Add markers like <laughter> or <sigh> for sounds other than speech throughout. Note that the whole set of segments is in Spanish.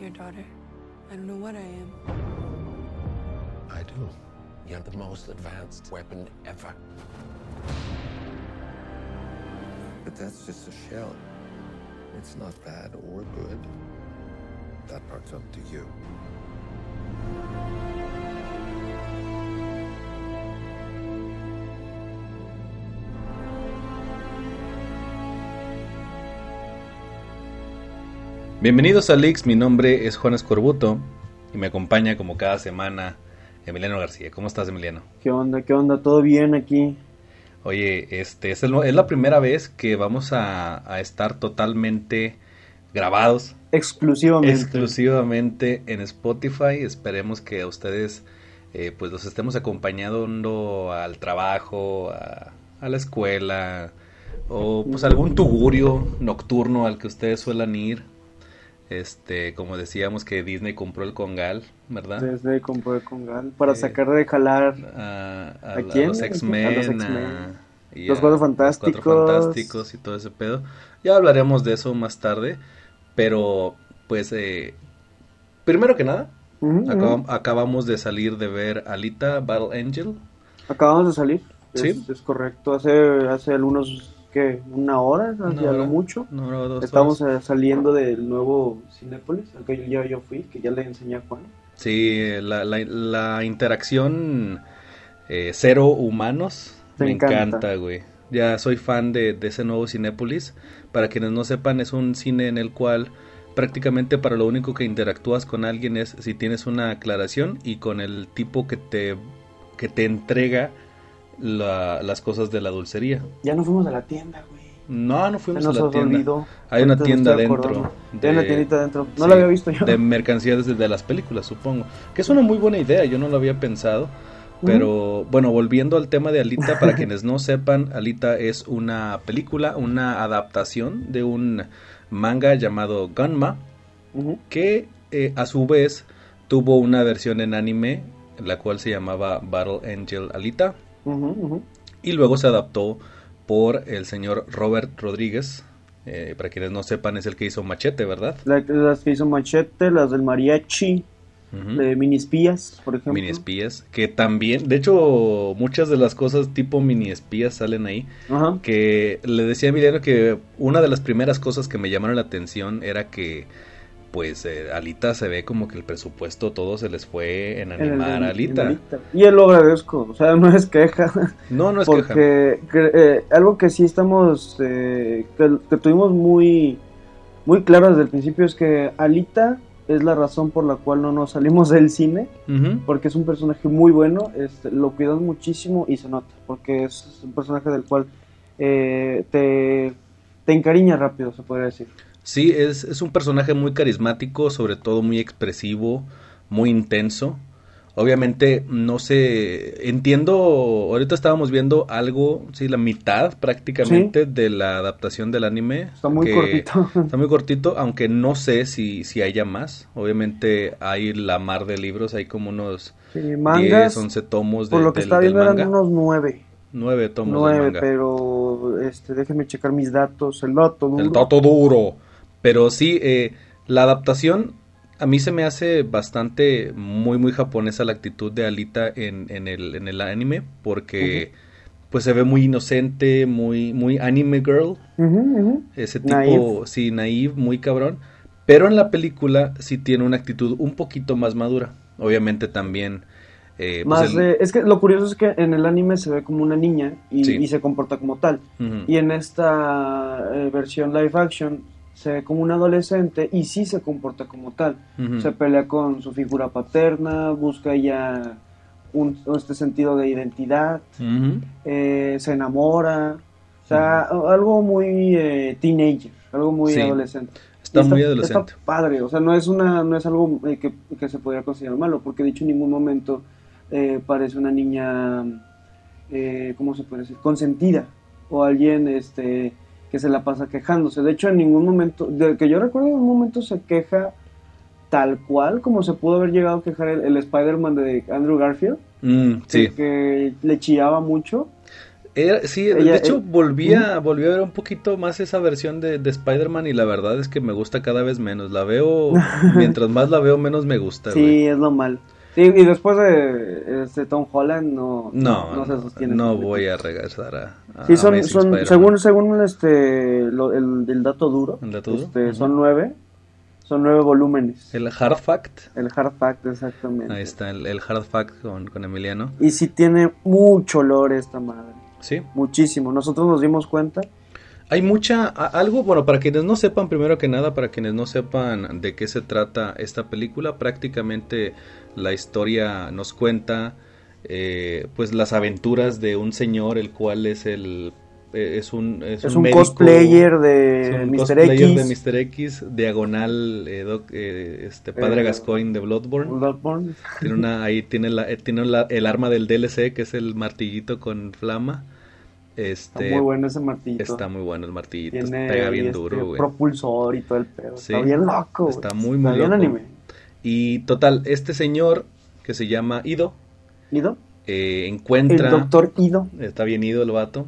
your daughter. I don't know what I am. I do. You're the most advanced weapon ever. But that's just a shell. It's not bad or good. That part's up to you. Bienvenidos a Leaks, mi nombre es Juan Escorbuto y me acompaña como cada semana Emiliano García. ¿Cómo estás, Emiliano? ¿Qué onda? ¿Qué onda? ¿Todo bien aquí? Oye, este es, el- es la primera vez que vamos a, a estar totalmente grabados Exclusivamente. exclusivamente en Spotify. Esperemos que a ustedes eh, pues los estemos acompañando al trabajo, a, a la escuela o pues algún tugurio nocturno al que ustedes suelan ir. Este, como decíamos que Disney compró el Congal, ¿verdad? Desde compré con Gal para Eh, sacar de jalar. a, a- ¿A a quién? los ¿A X-Men, los X-Men? Cuatro los Fantásticos. Cuatro Fantásticos y todo ese pedo. Ya hablaremos de eso más tarde, pero pues eh, primero que nada, acabam- acabamos de salir de ver Alita Battle Angel. Acabamos de salir. Sí. Es, es correcto. Hace, hace algunos, ¿qué? Una hora, ya lo mucho. una hora o dos Estamos horas. eh, saliendo del nuevo Cinépolis, al que yo, yo fui, que ya le enseñé a Juan. Sí, la, la- la interacción eh, cero humanos Te me encanta. encanta, güey. Ya soy fan de, de ese nuevo Cinépolis. Para quienes no sepan, es un cine en el cual prácticamente para lo único que interactúas con alguien es si tienes una aclaración y con el tipo que te, que te entrega la- las cosas de la dulcería. Ya no fuimos a la tienda, güey. No, no fuimos a la tienda. olvidó. Hay una tienda dentro. de- Hay una tiendita dentro. No sí, la había visto yo. De mercancía desde de las películas, supongo. Que es una muy buena idea, yo no lo había pensado. Pero bueno, volviendo al tema de Alita, para quienes no sepan, Alita es una película, una adaptación de un manga llamado Gunma, Ujú. que eh, a su vez tuvo una versión en anime, la cual se llamaba Battle Angel Alita, Y luego se adaptó por el señor Robert Rodríguez. eh, para quienes no sepan, es el que hizo Machete, ¿verdad? La- las que hizo Machete, las del Mariachi, de Mini Espías, por ejemplo. Mini espías, que también, de hecho, muchas de las cosas tipo mini espías salen ahí. Que le decía a Emiliano que una de las primeras cosas que me llamaron la atención era que, pues, eh, Alita se ve como que el presupuesto todo se les fue en En el- animar a Alita. Alita. Y él lo agradezco, o sea, <laughs> no es queja. No, no es queja. porque eh, algo que sí estamos, eh, que, que tuvimos muy, muy claro desde el principio es que Alita es la razón por la cual no nos salimos del cine, porque es un personaje muy bueno, este, lo cuidan muchísimo y se nota, porque es un personaje del cual eh, te, te encariña rápido, se podría decir. Sí, es, es un personaje muy carismático, sobre todo muy expresivo, muy intenso. Obviamente, no sé, entiendo, ahorita estábamos viendo algo, sí, la mitad prácticamente de la adaptación del anime. Está muy cortito. <laughs> Está muy cortito, aunque no sé si, si haya más. Obviamente hay la mar de libros, hay como unos Sí, 10, mangas, 11 tomos de, por lo que del, está viendo eran unos nueve. 9 tomos del Nueve, manga. pero este, déjenme checar mis datos. El dato duro. El dato duro. Pero sí, eh, la adaptación a mí se me hace bastante muy muy japonesa la actitud de Alita en, en el, en el anime porque pues se ve muy inocente, muy muy anime girl, ese tipo, Naive. sí, naive, muy cabrón. Pero en la película sí tiene una actitud un poquito más madura. Obviamente también eh, pues Más el- de- es que lo curioso es que en el anime se ve como una niña y, Sí. y se comporta como tal. Y en esta eh, versión live action se ve como un adolescente y sí se comporta como tal. Ujú. Se pelea con su figura paterna, busca ya un, este sentido de identidad, Ujú. eh, se enamora. O sea, algo muy eh, teenager, algo muy Sí. adolescente. Está Y muy adolescente. Está padre, o sea, no es una, no es algo eh, que, que se podría considerar malo, porque dicho en ningún momento eh, parece una niña, eh, ¿cómo se puede decir? Consentida o alguien, este, que se la pasa quejándose. De hecho, en ningún momento, de que yo recuerdo, en un momento se queja tal cual como se pudo haber llegado a quejar el, el Spider-Man de Andrew Garfield, Mm, sí. que, le chillaba mucho. Era- sí, de- Ella- de hecho eh, volví a, volví a ver un poquito más esa versión de, de Spider-Man y la verdad es que me gusta cada vez menos. La veo, mientras más la veo, menos me gusta. <laughs> Sí, es lo mal. Sí, y después de este Tom Holland no, No, no se sostiene. no voy a regresar a, a Sí, son, Amazing son Spider-Man. según, según este, lo- el, el dato duro, ¿El dato duro? este, son nueve, son nueve volúmenes. El, El Hard Fact. hard fact, exactamente. Ahí está, el, el Hard Fact con, con Emiliano. Y sí tiene mucho olor esta madre, Sí. muchísimo. Nosotros nos dimos cuenta. Hay mucha, algo, bueno, para quienes no sepan, primero que nada, para quienes no sepan de qué se trata esta película, prácticamente la historia nos cuenta, eh, pues, las aventuras de un señor, el cual es el, eh, es un, es Es un médico- cosplayer es de un Mr. cosplayer de X. Mr. X, diagonal, eh, doc- eh, este, padre Eh, Gascoigne de Bloodborne. Bloodborne. Tiene una, ahí tiene, la, tiene la- el arma del DLC, que es el martillito con flama. Está Este, muy bueno ese martillito. Está muy bueno el martillito, Tiene pega bien este duro, güey. propulsor y todo el pedo. Sí, está bien loco. está muy, muy bien loco. anime. Y total, este señor que se llama Ido ¿Ido? eh, El encuentra, doctor Ido. está bien Ido el vato,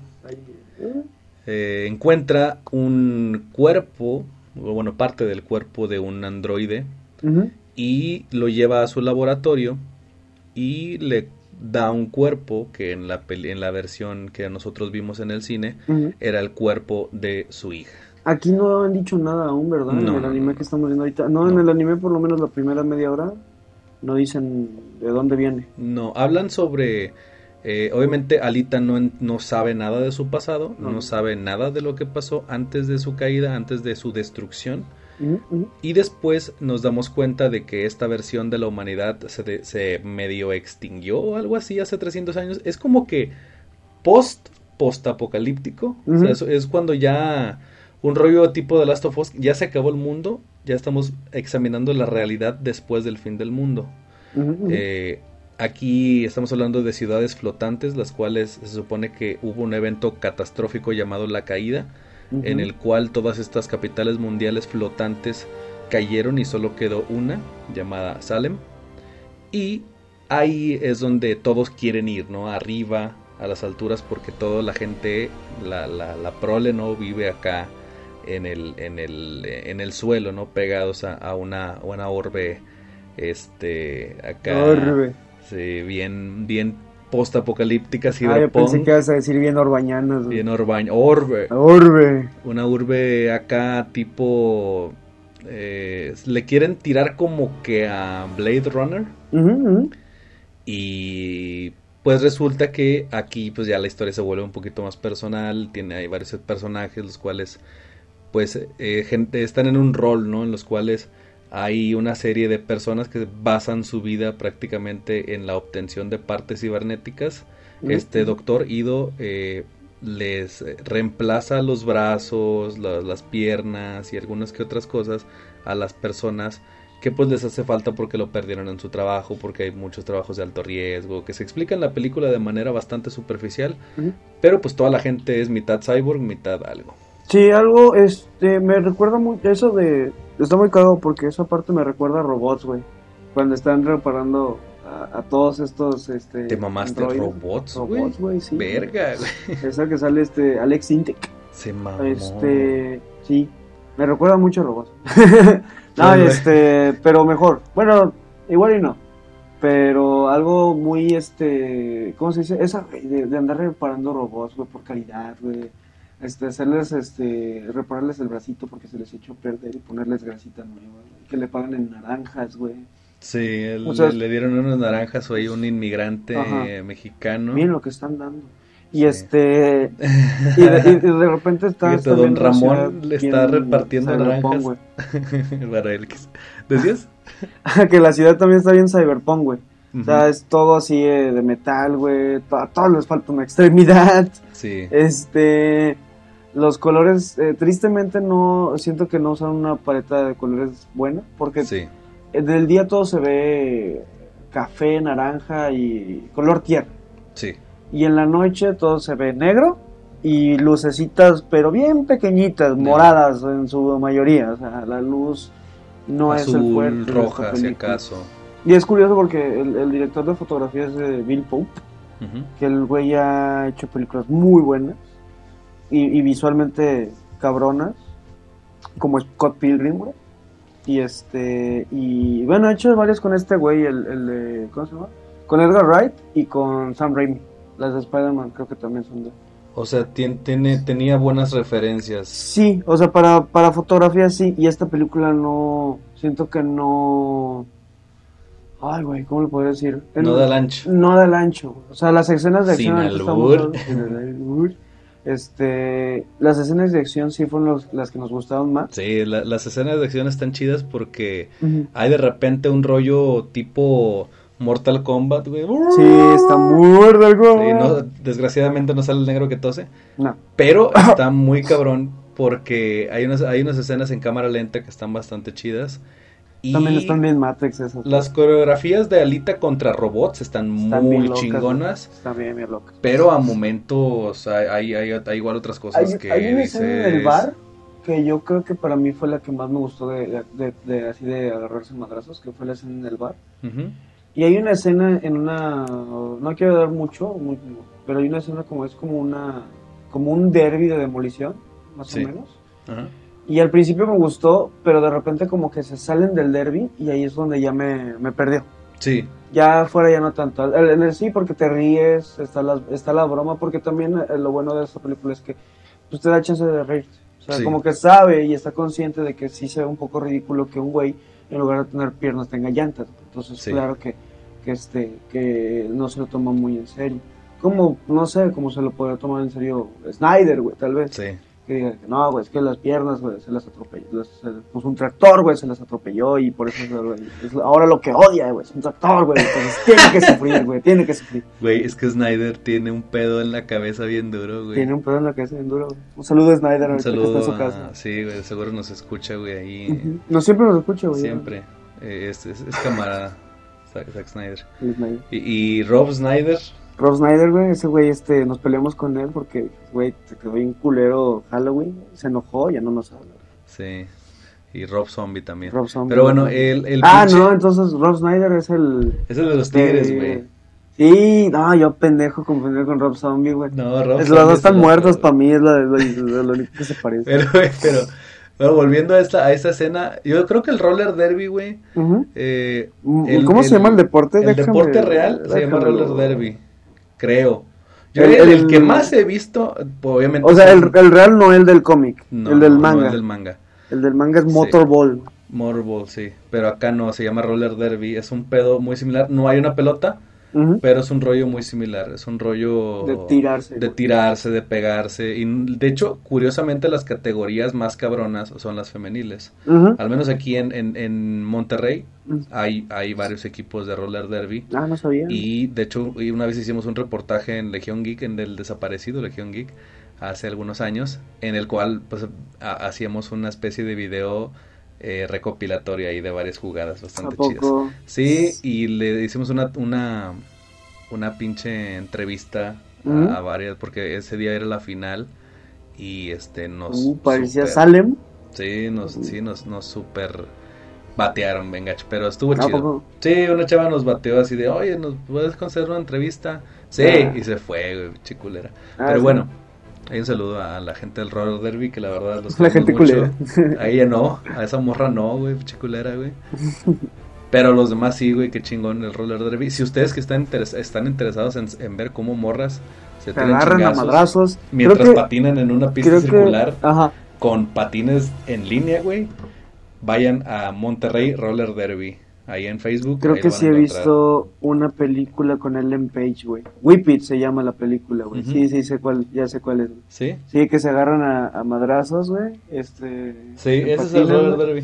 eh, encuentra un cuerpo, bueno, parte del cuerpo de un androide ujú. y lo lleva a su laboratorio y le da un cuerpo que en la, peli- en la versión que nosotros vimos en el cine era el cuerpo de su hija. Aquí no han dicho nada aún, ¿verdad? No, en el anime no. que estamos viendo ahorita. No, en el anime por lo menos la primera media hora no dicen de dónde viene. No, hablan sobre... eh, obviamente Alita no, no sabe nada de su pasado. No. sabe nada de lo que pasó antes de su caída, antes de su destrucción. Y después nos damos cuenta de que esta versión de la humanidad se, de- se medio extinguió o algo así hace 300 años. Es como que post, post apocalíptico. O sea, es, es cuando ya un rollo tipo de Last of Us, ya se acabó el mundo, ya estamos examinando la realidad después del fin del mundo. Eh, aquí estamos hablando de ciudades flotantes, las cuales se supone que hubo un evento catastrófico llamado la caída, En el cual todas estas capitales mundiales flotantes cayeron y solo quedó una, llamada Salem. Y ahí es donde todos quieren ir, ¿no? Arriba, a las alturas, porque toda la gente, la, la, la prole, ¿no? Vive acá en el, en el, en el suelo, ¿no? Pegados a, a una, a una orbe, este, acá. Orbe. Sí, bien, bien post-apocalíptica, Ah, yo pensé cyberpunk, que ibas a decir bien orbañanas. bien orbe, Orbe. una urbe acá tipo, eh, le quieren tirar como que a Blade Runner y pues resulta que aquí pues ya la historia se vuelve un poquito más personal, tiene hay varios personajes los cuales pues eh, gente están en un rol, ¿no? En los cuales hay una serie de personas que basan su vida prácticamente en la obtención de partes cibernéticas. Este doctor Ido eh, les eh, reemplaza los brazos, la- las piernas y algunas que otras cosas a las personas que pues les hace falta porque lo perdieron en su trabajo, porque hay muchos trabajos de alto riesgo, que se explica en la película de manera bastante superficial, pero pues toda la gente es mitad cyborg, mitad algo. Sí, algo, este, me recuerda mucho eso de, está muy cagado porque esa parte me recuerda a robots, güey, cuando están reparando a, a todos estos, este, ¿Te mamaste androides. robots, güey? robots, güey, sí. Verga, güey. Esa que sale, este, Alex Intec, Se mamó. este, sí, me recuerda mucho a robots. <laughs> no, este, pero mejor, bueno, igual y no, pero algo muy, este, ¿cómo se dice? Esa, de, de andar reparando robots, güey, por caridad, güey. Este, hacerles, este, repararles el bracito porque se les echó a perder y ponerles grasita nueva, güey, que le pagan en naranjas, güey. Sí, él- O sea, le, le dieron unas naranjas o ahí un inmigrante Ajá. mexicano. Miren lo que están dando. Y Sí. este, y de, y de repente está... Fíjate, don Ramón le está repartiendo naranjas. güey. <laughs> Para él. que- ¿Decías? <laughs> que la ciudad también está bien cyberpunk, güey. O sea, es todo así eh, de metal, güey. to- A todos les falta una extremidad. Sí. Este, los colores, eh, tristemente no, siento que no usan una paleta de colores buena, porque Sí. eh, del día todo se ve café, naranja y color tierra. Sí. Y en la noche todo se ve negro y lucecitas, pero bien pequeñitas, moradas en su mayoría. O sea, la luz no es el fuerte. de roja, si acaso. Y es curioso porque el, el director de fotografía es eh, Bill Pope. Que el güey ha hecho películas muy buenas y, y visualmente cabronas, como Scott Pilgrim, güey. Y este, y bueno, ha hecho varias con este güey, el, el de, ¿cómo se llama? Con Edgar Wright y con Sam Raimi. Las de Spider-Man creo que también son de... O sea, tien- tiene, tenía buenas referencias. Sí, o sea, para, para fotografía sí, y esta película no, siento que no... Ay, güey, ¿cómo le podría decir? No da el ancho. No da el ancho. O sea, las escenas de acción... ahorita albur. estamos- sin el albur. Este, las escenas de acción sí fueron los- las que nos gustaron más. Sí, la- las escenas de acción están chidas porque hay de repente un rollo tipo Mortal Kombat, güey. Sí, está muy algo. Sí, no, desgraciadamente no sale el negro que tose. No. Pero <coughs> está muy cabrón porque hay unas, hay unas escenas en cámara lenta que están bastante chidas. Y También están bien Matrix esas. las coreografías de Alita contra robots están, muy locas, chingonas. Están bien, bien locas. Pero a momentos hay, hay, hay- hay igual otras cosas Hay, que hay una escena en el bar que yo creo que para mí fue la que más me gustó de, de- de- así de agarrarse madrazos, que fue la escena en el bar. Y hay una escena en una, no quiero dar mucho, muy- pero hay una escena como es como una, como un derby de demolición, más Sí. o menos. Ajá. Y al principio me gustó, pero de repente como que se salen del derby y ahí es donde ya me, me perdió. Sí, Ya fuera ya no tanto. En el sí porque te ríes, está la, está la broma, porque también eh, lo bueno de esta película es que pues, te da chance de reírte. O sea, Sí. como que sabe y está consciente de que sí se ve un poco ridículo que un güey, en lugar de tener piernas, tenga llantas. Entonces, Sí. claro que, que, este, que no se lo toma muy en serio. Como, no sé, como se lo podría tomar en serio Snyder, güey, tal vez. sí. Que diga que no, güey, es que las piernas, güey, se las atropelló. las- se- pues un tractor, güey, se las atropelló y por eso es, ahora lo que odia, güey, es un tractor, güey. Entonces tiene que sufrir, güey, tiene que sufrir. Güey, es que Snyder tiene un pedo en la cabeza bien duro, güey. Tiene un pedo en la cabeza bien duro, güey. Un saludo a Snyder, Un ahorita que saludo está en su casa. Sí, güey, seguro nos escucha, güey, ahí. Ujú. No siempre nos escucha, güey. Siempre. Eh, es, es- es camarada, Zack, Zack Snyder. el Snyder. Y, y Rob Snyder, Rob Snyder, güey, ese güey, este, nos peleamos con él porque, güey, se quedó bien culero Halloween, se enojó, ya no nos habla. sí. Y Rob Zombie también. Rob Zombie. Pero bueno, el, el Ah, pinche- no, entonces Rob Snyder es el... Es el de los tigres, güey. Sí, no, yo pendejo confundir con Rob Zombie, güey. No, Rob Es, los dos es están el muertos para mí, es lo, lo- lo- lo único que se parece. Pero, güey, pero, pero volviendo a esta, a esta escena, yo creo que el roller derby, güey, eh, Mm, el- ¿Cómo se llama el deporte? El Déjame- deporte real se llama roller derby, creo. Yo El- el, el el- que más he visto, obviamente. O sea, el, el real no el del cómic, no, el del no, manga. el del manga. El del manga es Sí. Motorball. Motorball, sí. Pero acá no, se llama roller derby. Es un pedo muy similar. No hay una pelota, Pero es un rollo muy similar. Es un rollo De tirarse. de tirarse, de pegarse. Y de hecho, curiosamente, las categorías más cabronas son las femeniles. Al menos aquí en, en, en Monterrey hay, hay varios equipos de roller derby. Ah, no sabía. Y de hecho, y una vez hicimos un reportaje en Legión Geek, en el desaparecido Legión Geek, hace algunos años, en el cual pues ha- hacíamos una especie de video eh, recopilatorio ahí de varias jugadas ¿A bastante chidas. Sí, y le hicimos una, una, una pinche entrevista a- varias, porque ese día era la final y este nos... Uh, parecía super- Salem. Sí, nos, sí, nos, nos super batearon, venga, pero estuvo ¿A chido. poco? Sí, una chava nos bateó así de, oye, ¿nos puedes conceder una entrevista? Sí, Ah. y se fue, güey, chiculera. Ah, Pero sí. bueno, hay un saludo a la gente del Roller Derby, que la verdad los <laughs> La gente mucho. A ella no, a esa morra no, güey, chiculera, güey. Pero los demás sí, güey, qué chingón el Roller Derby. Si ustedes que están, interes- están interesados en, en ver cómo morras se Se agarran a madrazos. mientras que, patinan en una pista circular que, ajá. con patines en línea, güey, vayan a Monterrey Roller Derby. Ahí en Facebook. Creo que sí he visto una película con Ellen Page, güey. Whip It se llama la película, güey. Sí, sí, sé cuál, ya sé cuál es. güey. ¿Sí? Sí, que se agarran a, a madrazos, güey. Este. Sí, en ese es el Roller Derby.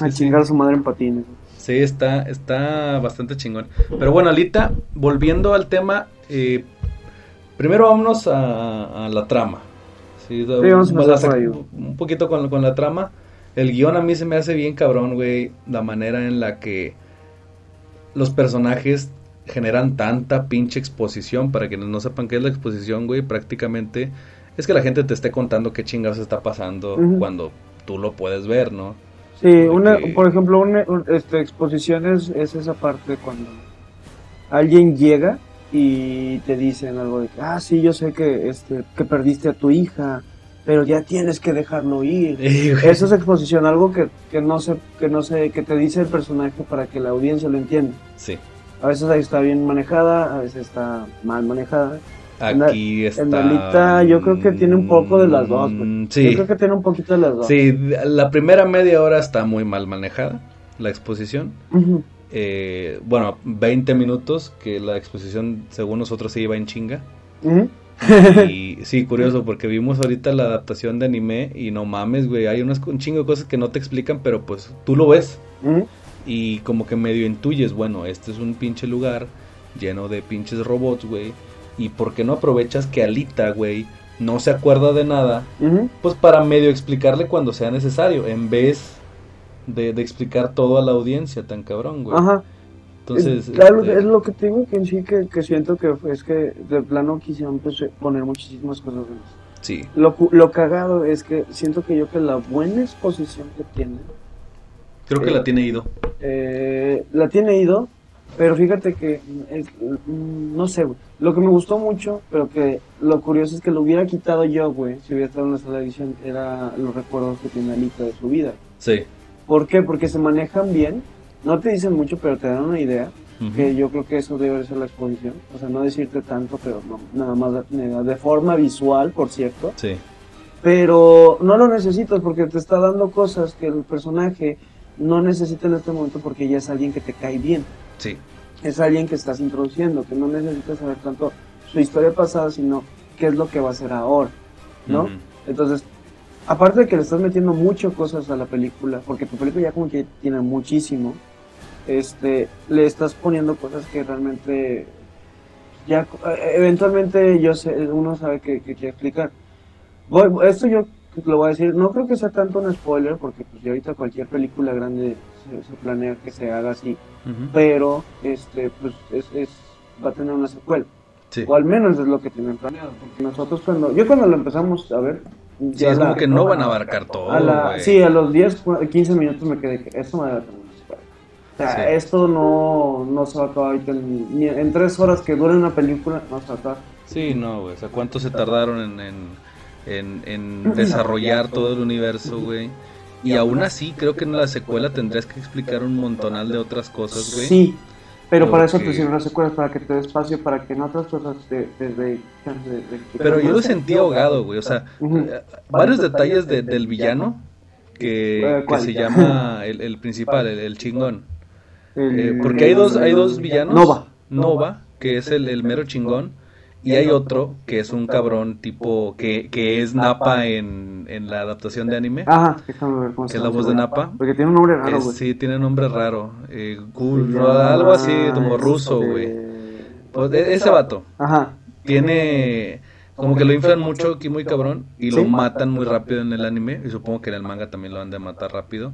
A sí. chingar a su madre en patines. Sí, está, está bastante chingón. Pero bueno, Alita, volviendo al tema, eh, primero vámonos a, a la trama. Sí, vamos a un poquito con, con la trama. El guion a mí se me hace bien cabrón, güey. La manera en la que los personajes generan tanta pinche exposición. Para quienes no sepan qué es la exposición, güey, prácticamente es que la gente te esté contando qué chingados está pasando cuando tú lo puedes ver, ¿no? Sí, una, por ejemplo, una un- este, exposición es, es esa parte cuando alguien llega y te dicen algo de que, ah, sí, yo sé que, este, que perdiste a tu hija, pero ya tienes que dejarlo ir. Eso es exposición, algo que, que no sé, que no sé, que te dice el personaje para que la audiencia lo entienda. Sí. A veces ahí está bien manejada, a veces está mal manejada. Aquí está. En Dalita yo creo que tiene un poco de las dos. Mm, Sí. Yo creo que tiene un poquito de las dos. Sí, la primera media hora está muy mal manejada, la exposición. Eh, bueno, 20 minutos, que la exposición según nosotros se iba en chinga. <laughs> Y sí, curioso, porque vimos ahorita la adaptación de anime y no mames, güey, hay unas, un chingo de cosas que no te explican, pero pues tú lo ves y como que medio intuyes, bueno, este es un pinche lugar lleno de pinches robots, güey. ¿Y por qué no aprovechas que Alita, güey, no se acuerda de nada? Pues para medio explicarle cuando sea necesario, en vez de, de explicar todo a la audiencia tan cabrón, güey. Ajá. Entonces, claro, este, es lo que tengo que en sí que, que siento que es que de plano quisieron pues, poner muchísimas cosas más. sí, Lo, lo cagado es que siento que yo que la buena exposición que tiene, creo que eh, la tiene ido. eh, la tiene ido, pero fíjate que, es- mm, no sé, güey, lo que me gustó mucho, pero que lo curioso es que lo hubiera quitado yo, güey, si hubiera estado en la sala de edición, era los recuerdos que tiene Alita de su vida. Sí. ¿Por qué? Porque se manejan bien, no te dicen mucho, pero te dan una idea. Que yo creo que eso debe ser la exposición, o sea, no decirte tanto, pero no, nada más de, de forma visual, por cierto, Sí, pero no lo necesitas porque te está dando cosas que el personaje no necesita en este momento porque ya es alguien que te cae bien, sí. es alguien que estás introduciendo, que no necesitas saber tanto su historia pasada, sino qué es lo que va a hacer ahora, ¿no? Entonces, aparte de que le estás metiendo mucho cosas a la película, porque tu película ya como que tiene muchísimo, este, le estás poniendo cosas que realmente ya eh, eventualmente yo sé, uno sabe que, que quiere explicar. Voy- esto yo lo voy a decir, no creo que sea tanto un spoiler, porque pues ya ahorita cualquier película grande se, se planea que se haga así, Ujú. pero este, pues es, es- va a tener una secuela. Sí. O al menos es lo que tienen planeado. Porque nosotros cuando, yo cuando lo empezamos a ver, Sí, ya es la- como que no van a abarcar todo, a la- sí, a los 10, cu- 15 minutos me quedé que esto me debe tener una secuela. O sea, Sí. esto no, no se va a acabar ahorita en, ni en tres horas que dure una película, no se va a acabar. Sí, no, güey. O sea, ¿cuánto se tardaron en, en, en- en <clears throat> desarrollar todo el universo, güey? Y aún así, creo que en la secuela tendrías que explicar un montonal de otras cosas, güey. Sí, pero para eso te sirven las secuelas, para que te dé espacio, para que en otras cosas te, te de, de- Pero yo lo sentí ahogado, güey. O sea, eh, varios detalles de- del villano que, Eh, que se llama <laughs> el, el principal, el, el chingón. El- Eh, porque hay dos, hay dos villanos. Nova. Nova, que es el, el mero chingón. Y hay otro que es un cabrón tipo que, que es Napa en, en la adaptación de anime. Ajá, déjame ver cómo que es la voz de. Napa. Porque tiene un nombre raro, güey. sí, tiene nombre raro. Eh, Gul- algo así como ruso, güey. Pues, e- ese vato Ajá. tiene como que lo inflan mucho aquí muy cabrón y lo Sí. matan muy rápido en el anime y supongo que en el manga también lo han de matar rápido.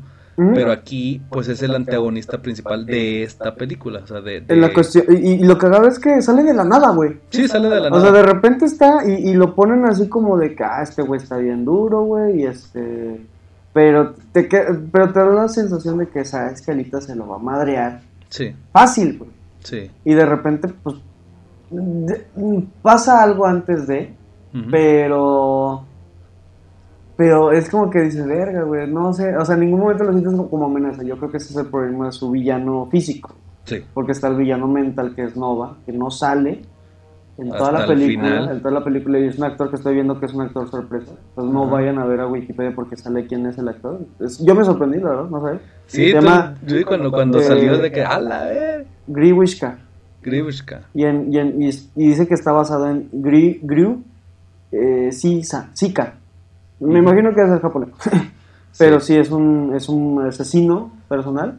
Pero aquí pues es el antagonista principal de esta película, o sea, de, de- En la cuestión, y, y lo cagado es que sale de la nada, güey. Sí, sale de la O sea, nada. de repente está y, y lo ponen así como de que, ah, este güey está bien duro, güey, y este... Pero te, que- pero te da la sensación de que sabes que Alita se lo va a madrear. Sí, Fácil, güey. sí. Y de repente, pues, de- pasa algo antes de, pero... Pero es como que dices, verga, güey, no sé, o sea, en ningún momento lo sientes como, amenaza. Yo creo que ese es el problema de su villano físico. Sí. Porque está el villano mental que es Nova, que no sale en toda la el película. En toda la película y es un actor que estoy viendo que es un actor sorpresa. Entonces no vayan a ver a Wikipedia porque sale quién es el actor. Es- yo me sorprendí, la verdad, no sé. Sí, tú- yo vi cuando, cuando salió de que, a la ver, Griwishka. Gribushka. Y, en- y, en- y dice que está basado en Gri, Gru eh, Sisa, Sika. Me imagino que es el japonés. <laughs> Pero sí, es, un, es un asesino personal.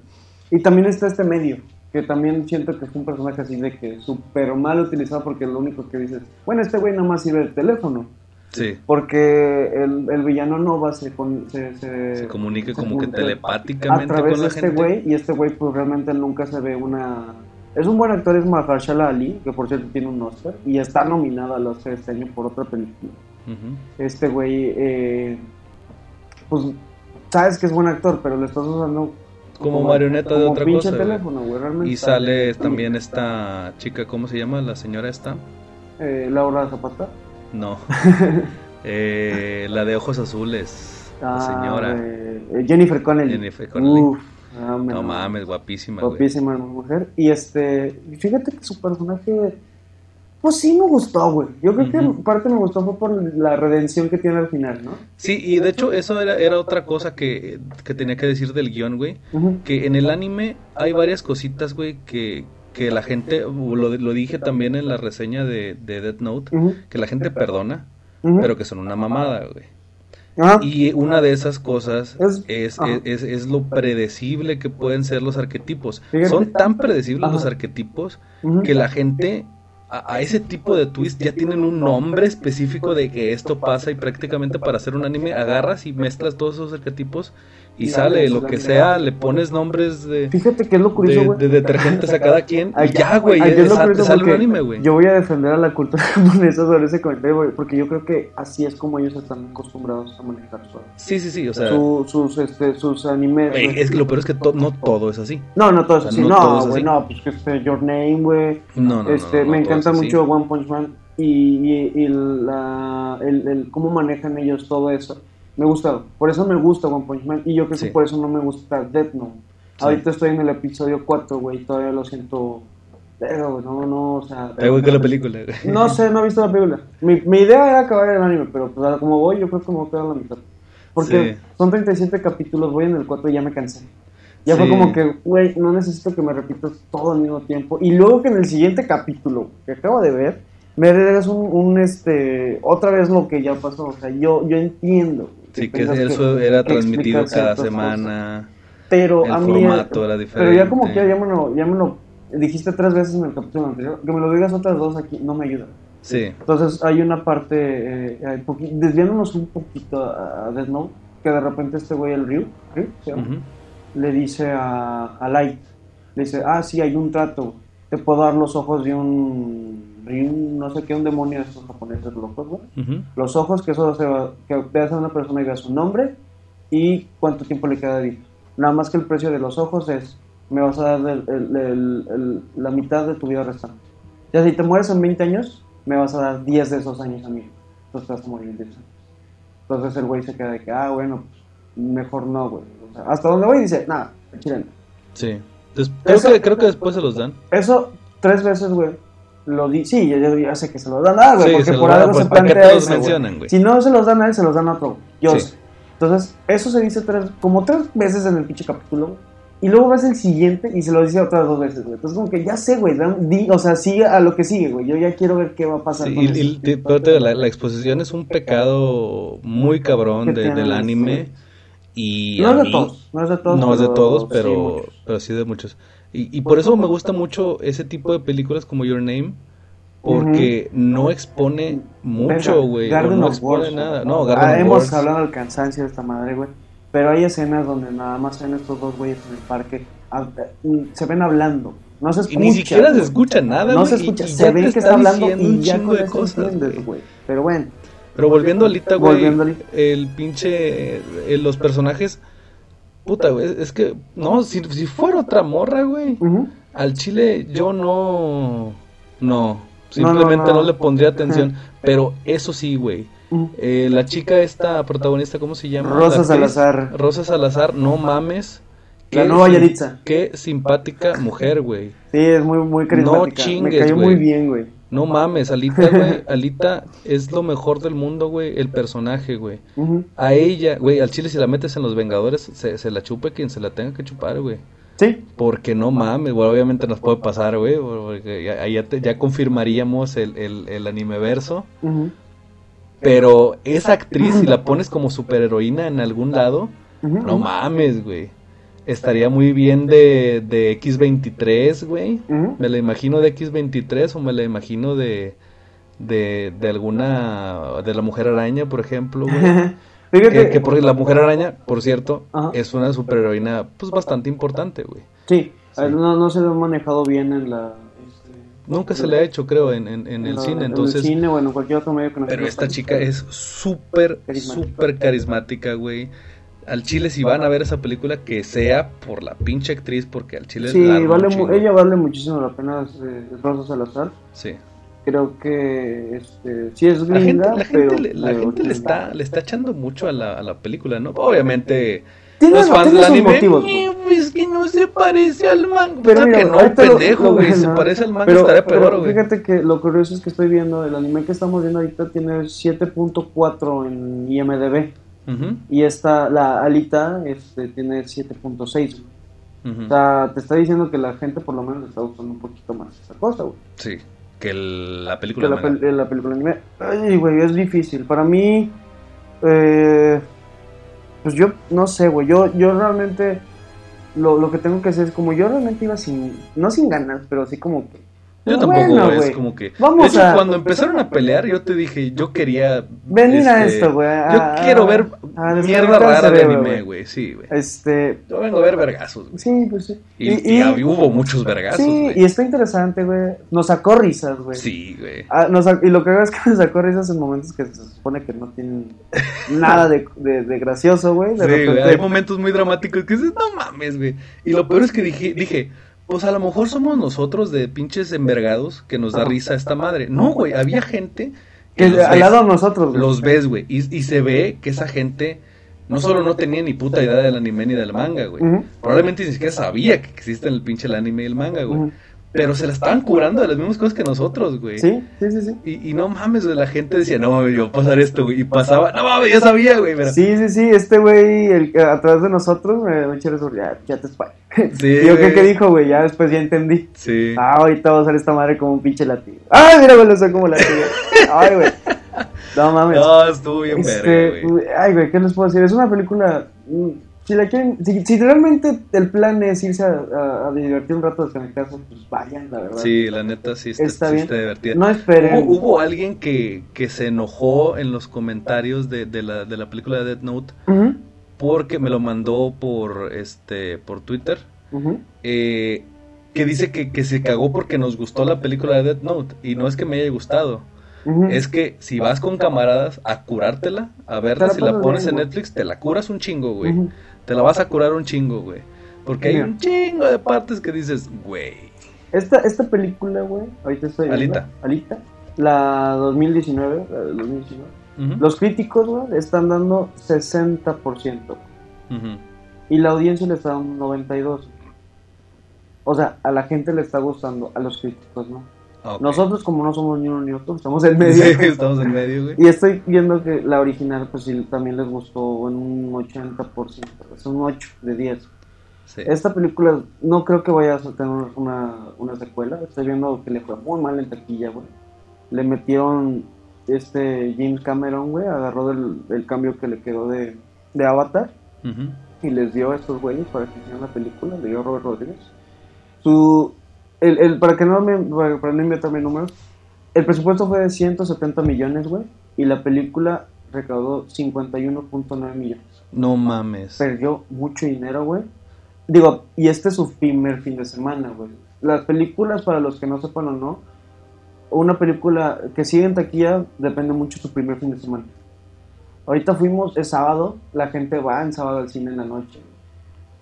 Y también está este medio, que también siento que es un personaje así de que súper mal utilizado porque lo único que dices, bueno, este güey nomás sirve el teléfono. Sí, Porque el, el villano Nova se, con- se, se, se comunica se como que telepáticamente a través con de la este gente. güey y este güey pues realmente nunca se ve una es un buen actor es Mahershala Ali que por cierto tiene un Oscar y está nominado al Oscar este año por otra película Este güey eh, pues sabes que es buen actor pero lo estás usando como marioneta de otra pinche cosa. güey. teléfono, güey, realmente Y sale también esta chica, ¿cómo se llama? La señora esta. Eh, Laura Zapata. No. <laughs> Eh, la de ojos azules. La Ah, señora. eh, Jennifer Connelly. Jennifer Connelly. Uf, ah, No mames, guapísima, güey. Guapísima mujer. Y este, fíjate que su personaje, pues sí me gustó, güey. Yo creo que parte me gustó fue por la redención que tiene al final, ¿no? Sí, y de hecho eso era, era otra cosa que, que tenía que decir del guion, güey. Que en el anime hay varias cositas, güey, que, que la gente, lo, lo dije también en la reseña de, de Death Note, que la gente perdona, pero que son una mamada, güey. Ajá. Y una de esas cosas Es- es, es, lo predecible que pueden ser los arquetipos. Son tan predecibles Ajá. los arquetipos que la gente a, ese tipo de twist ya tienen un nombre específico de que esto pasa y prácticamente para hacer un anime agarras y mezclas todos esos arquetipos y sale lo que sea, le pones nombres de, Fíjate que es lo curioso, de, güey. de detergentes a cada quien Ay, y ya, güey, sale un anime, güey. Yo voy a defender a la cultura <laughs> japonesa sobre ese comentario, güey, porque yo creo que así es como ellos están acostumbrados a manejar su, Sí, sí, sí, o sea, su- sus, este, sus animes. güey. es que lo peor es que to- no todo es así. No, no todo es O sea, así. no güey, no, pues que este Your Name, güey. No, no, este, no, me encanta mucho One Punch Man y, y- y la, el, el cómo manejan ellos todo eso. Me gusta, por eso me gusta One Punch Man y yo creo Sí. que por eso no me gusta Death Note. Sí. Ahorita estoy en el episodio 4, güey, todavía lo siento. Pero, no, no, o sea. Te con la película. No sé, no he visto la película. Mi, mi idea era acabar el anime, pero pues como voy, yo creo que me voy a quedar a la mitad. Porque Sí. son 37 capítulos, voy en el 4 y ya me cansé. Ya fue Sí. como que, güey, no necesito que me repitas todo al mismo tiempo. Y luego que en el siguiente capítulo que acabo de ver, me regregas un, un, este, otra vez lo que ya pasó. O sea, yo, yo entiendo. Sí, que eso era transmitido cada semana. cosas. Pero el a mí. formato era Pero ya como diferente. que ya me lo, ya me lo dijiste tres veces en el capítulo anterior. Que me lo digas otras dos aquí no me ayuda. Sí, Entonces hay una parte, eh, desviándonos un poquito a, Death Note, que de repente este güey, el Ryu, ¿Ryu? Le dice a, a Light, le dice, ah, sí, hay un trato, te puedo dar los ojos de un, no sé qué, un demonio de estos japoneses locos, güey. Los ojos que solo se va, que veas a una persona y veas su nombre y cuánto tiempo le queda de vida. Nada más que el precio de los ojos es, me vas a dar el- el- el- el- la mitad de tu vida restante. Ya si te mueres en 20 años, me vas a dar 10 de esos años a mí. Entonces te vas a morir en 10 años. Entonces el güey se queda de que, ah, bueno, pues, mejor no, güey. O sea, hasta donde voy dice, nada, chileno. Sí. Creo, Eso- que, creo que después se los dan. Eso tres veces, güey. Lo di, sí, ya, ya- sé que se los dan a güey, Sí, porque por algo pues, se ¿para qué plantea eso, güey. mencionan, güey? Si no se los dan a él, se los dan a otro. Yo Sí. sé. Entonces, eso se dice tres, como tres veces en el pinche capítulo. Y luego ves el siguiente y se lo dice otras dos veces, güey. Entonces, como que ya sé, güey. di- o sea, sigue a lo que sigue, güey. Yo ya quiero ver qué va a pasar Sí, con y, eso. y- te- pero te la, la exposición es un pecado muy cabrón de- del anime. sí. Y No es de mí- todos, no es de todos. No es de todos, sí, pero, muchos. pero sí de muchos. Y, y por eso me gusta mucho ese tipo de películas como Your Name. Porque no expone mucho, güey. No expone Words, nada. güey. No, Ah, hemos Words. hablado del cansancio de esta madre, güey. Pero hay escenas donde nada más se ven estos dos güeyes en el parque. eh, Se ven hablando. No se Y escucha. ni siquiera se güey. escucha nada, No güey, se y- escucha. y se ya ve te que está hablando y un ya chingo de cosas, güey. Pero bueno. Pero volviendo ahorita, güey, el pinche, eh, los personajes, puta, güey, es que, no, si, si fuera otra morra, güey, al chile yo no, no, simplemente no, no. le pondría atención, pero eso sí, güey, eh, la chica esta protagonista, ¿cómo se llama? Rosa La Salazar. Rosa Salazar, no mames. La qué nueva sim- Yaritza. Qué simpática mujer, güey. Sí, es muy, muy carismática. Me chingues, cayó güey. muy bien, güey. No mames, Alita, güey, Alita es lo mejor del mundo, güey, el personaje, güey. A ella, güey, al chile si la metes en los Vengadores, se, se la chupe quien se la tenga que chupar, güey. Sí. Porque no mames, güey, obviamente nos puede pasar, güey, porque ya, ya, te- ya confirmaríamos el, el, el anime verso. Ujú. Pero esa actriz, si la <clears throat> pones como superheroína en algún lado, no mames, güey. Estaría muy bien de, de X23, güey. Me la imagino de X23 o me la imagino de, de, de alguna, de la Mujer Araña, por ejemplo, güey. <laughs> Fíjate. Que, que por la Mujer Araña, por cierto, Ajá. es una superheroína pues bastante importante, güey. Sí, Sí. eh, No, no se lo han manejado bien en la. este, Nunca se le ha hecho, creo, en, en, en el la- cine, En entonces... el cine, bueno, en cualquier otro medio que no Pero esta chica es súper, súper carismática, güey. Al chile si van a ver esa película que sea por la pinche actriz porque al chile Sí, arma vale mu- ella vale muchísimo la pena, es, eh, es Rosa Salazar. Sí. Creo que este, sí es La gente, gringa, la pero... gente, le, la pero gente le está le está echando mucho a la, a la película, ¿no? Obviamente Tiene, los fans del anime, motivos. "Eh, Es que no se parece al manga. Pero Pero mira, que no, lo- pendejo, lo- güey. Se parece al manga, Pero, estaría pero peor, güey. fíjate que lo curioso es que estoy viendo, el anime que estamos viendo ahorita tiene 7.4 en IMDB. Y esta, la Alita, este, tiene 7.6. güey. ujú. O sea, te está diciendo que la gente por lo menos le está gustando un poquito más esa cosa, güey. Sí, que el- la Que película la, pel- la película anime. Ay, güey, es difícil. Para mí, eh, pues yo no sé, güey. Yo, yo realmente lo, lo que tengo que hacer es como yo realmente iba sin, no sin ganas, pero así como que. Yo tampoco, bueno, es como que... Vamos de hecho, a- cuando empezaron a pelear, yo te dije, yo quería... Venir a este, esto, güey. Yo quiero ver a mierda rara de anime, güey. Sí, güey. Este, Yo vengo a ver vergazos, güey. sí, pues sí. Y, y hubo muchos vergazos, Sí, y está interesante, güey. Nos sacó risas, güey. Sí, güey. Ah, y lo que hago es que <laughs> nos sacó risas en momentos que se supone que no tienen nada de, de- de gracioso, güey. Sí, güey, repente- hay momentos muy dramáticos que dices, no mames, güey. Y lo peor es que dije, dije, pues a lo mejor somos nosotros de pinches envergados que nos da risa esta madre. No, güey, había gente que al ves, lado de nosotros, güey. los ves, güey, y, y se ve que esa gente no solo no tenía ni puta idea del anime ni del manga, güey. Probablemente ni siquiera sabía que existe el pinche el anime y el manga, güey. Pero se la estaban curando de las mismas cosas que nosotros, güey. Sí, sí, sí, sí. Y, y no mames, güey, la gente decía, no, yo voy a pasar esto, güey. Y pasaba, no mames, ya sabía, güey. Sí, sí, sí, este güey, el que atrás de nosotros, me me eso, ya, ya te espalda. Sí, <laughs> Yo qué, dijo, güey, ya después ya entendí. Sí. Ah, ahorita va a usar esta madre como un pinche latido. Ay, mira, güey, lo soy como latido. <laughs> Ay, güey. No mames. No, estuvo bien verga, Este, güey. ay, güey, ¿qué les puedo decir? Es una película. Si la quieren, si, si realmente el plan es irse a, a- a divertir un rato desconectarse, pues vayan, la verdad. Sí, la neta sí está, Está sí está divertida. No esperen. Hubo, hubo alguien que, que se enojó en los comentarios de, de la, de la película de Death Note porque me lo mandó por este por Twitter. eh, que dice que, que se cagó porque nos gustó la película de Death Note. Y no es que me haya gustado. Es que si vas con camaradas a curártela, a verla, la si la pones en. Netflix, te la curas un chingo, güey. Te la vas a curar un chingo, güey. Porque hay un chingo de partes que dices, güey. Esta, esta película, güey, ahorita estoy viendo, Alita. Alita, la 2019, la del 2019. Ujú, Los críticos, güey, están dando 60%. ujú. Y la audiencia le está dando un 92%. O sea, a la gente le está gustando, a los críticos, ¿no? Nosotros, como no somos ni uno ni otro, estamos en medio. Sí, estamos en medio, güey. Y estoy viendo que la original, pues sí, también les gustó en un 80%, es un 8 de 10. Sí. Esta película no creo que vaya a tener una, una secuela. Estoy viendo que le fue muy mal en taquilla, güey. Le metieron este James Cameron, güey, agarró del, el cambio que le quedó de, de Avatar Ujú. y les dio a estos güeyes para que hicieran la película, le dio a Robert Rodríguez. Su, el, el, para que no me, para, para no inventarme números, el presupuesto fue de 170 millones, güey, y la película recaudó 51.9 millones. No mames. Perdió mucho dinero, güey. Digo, y este es su primer fin de semana, güey. Las películas, para los que no sepan o no, una película que sigue en taquilla depende mucho de su primer fin de semana. Ahorita fuimos, es sábado, la gente va en sábado al cine en la noche.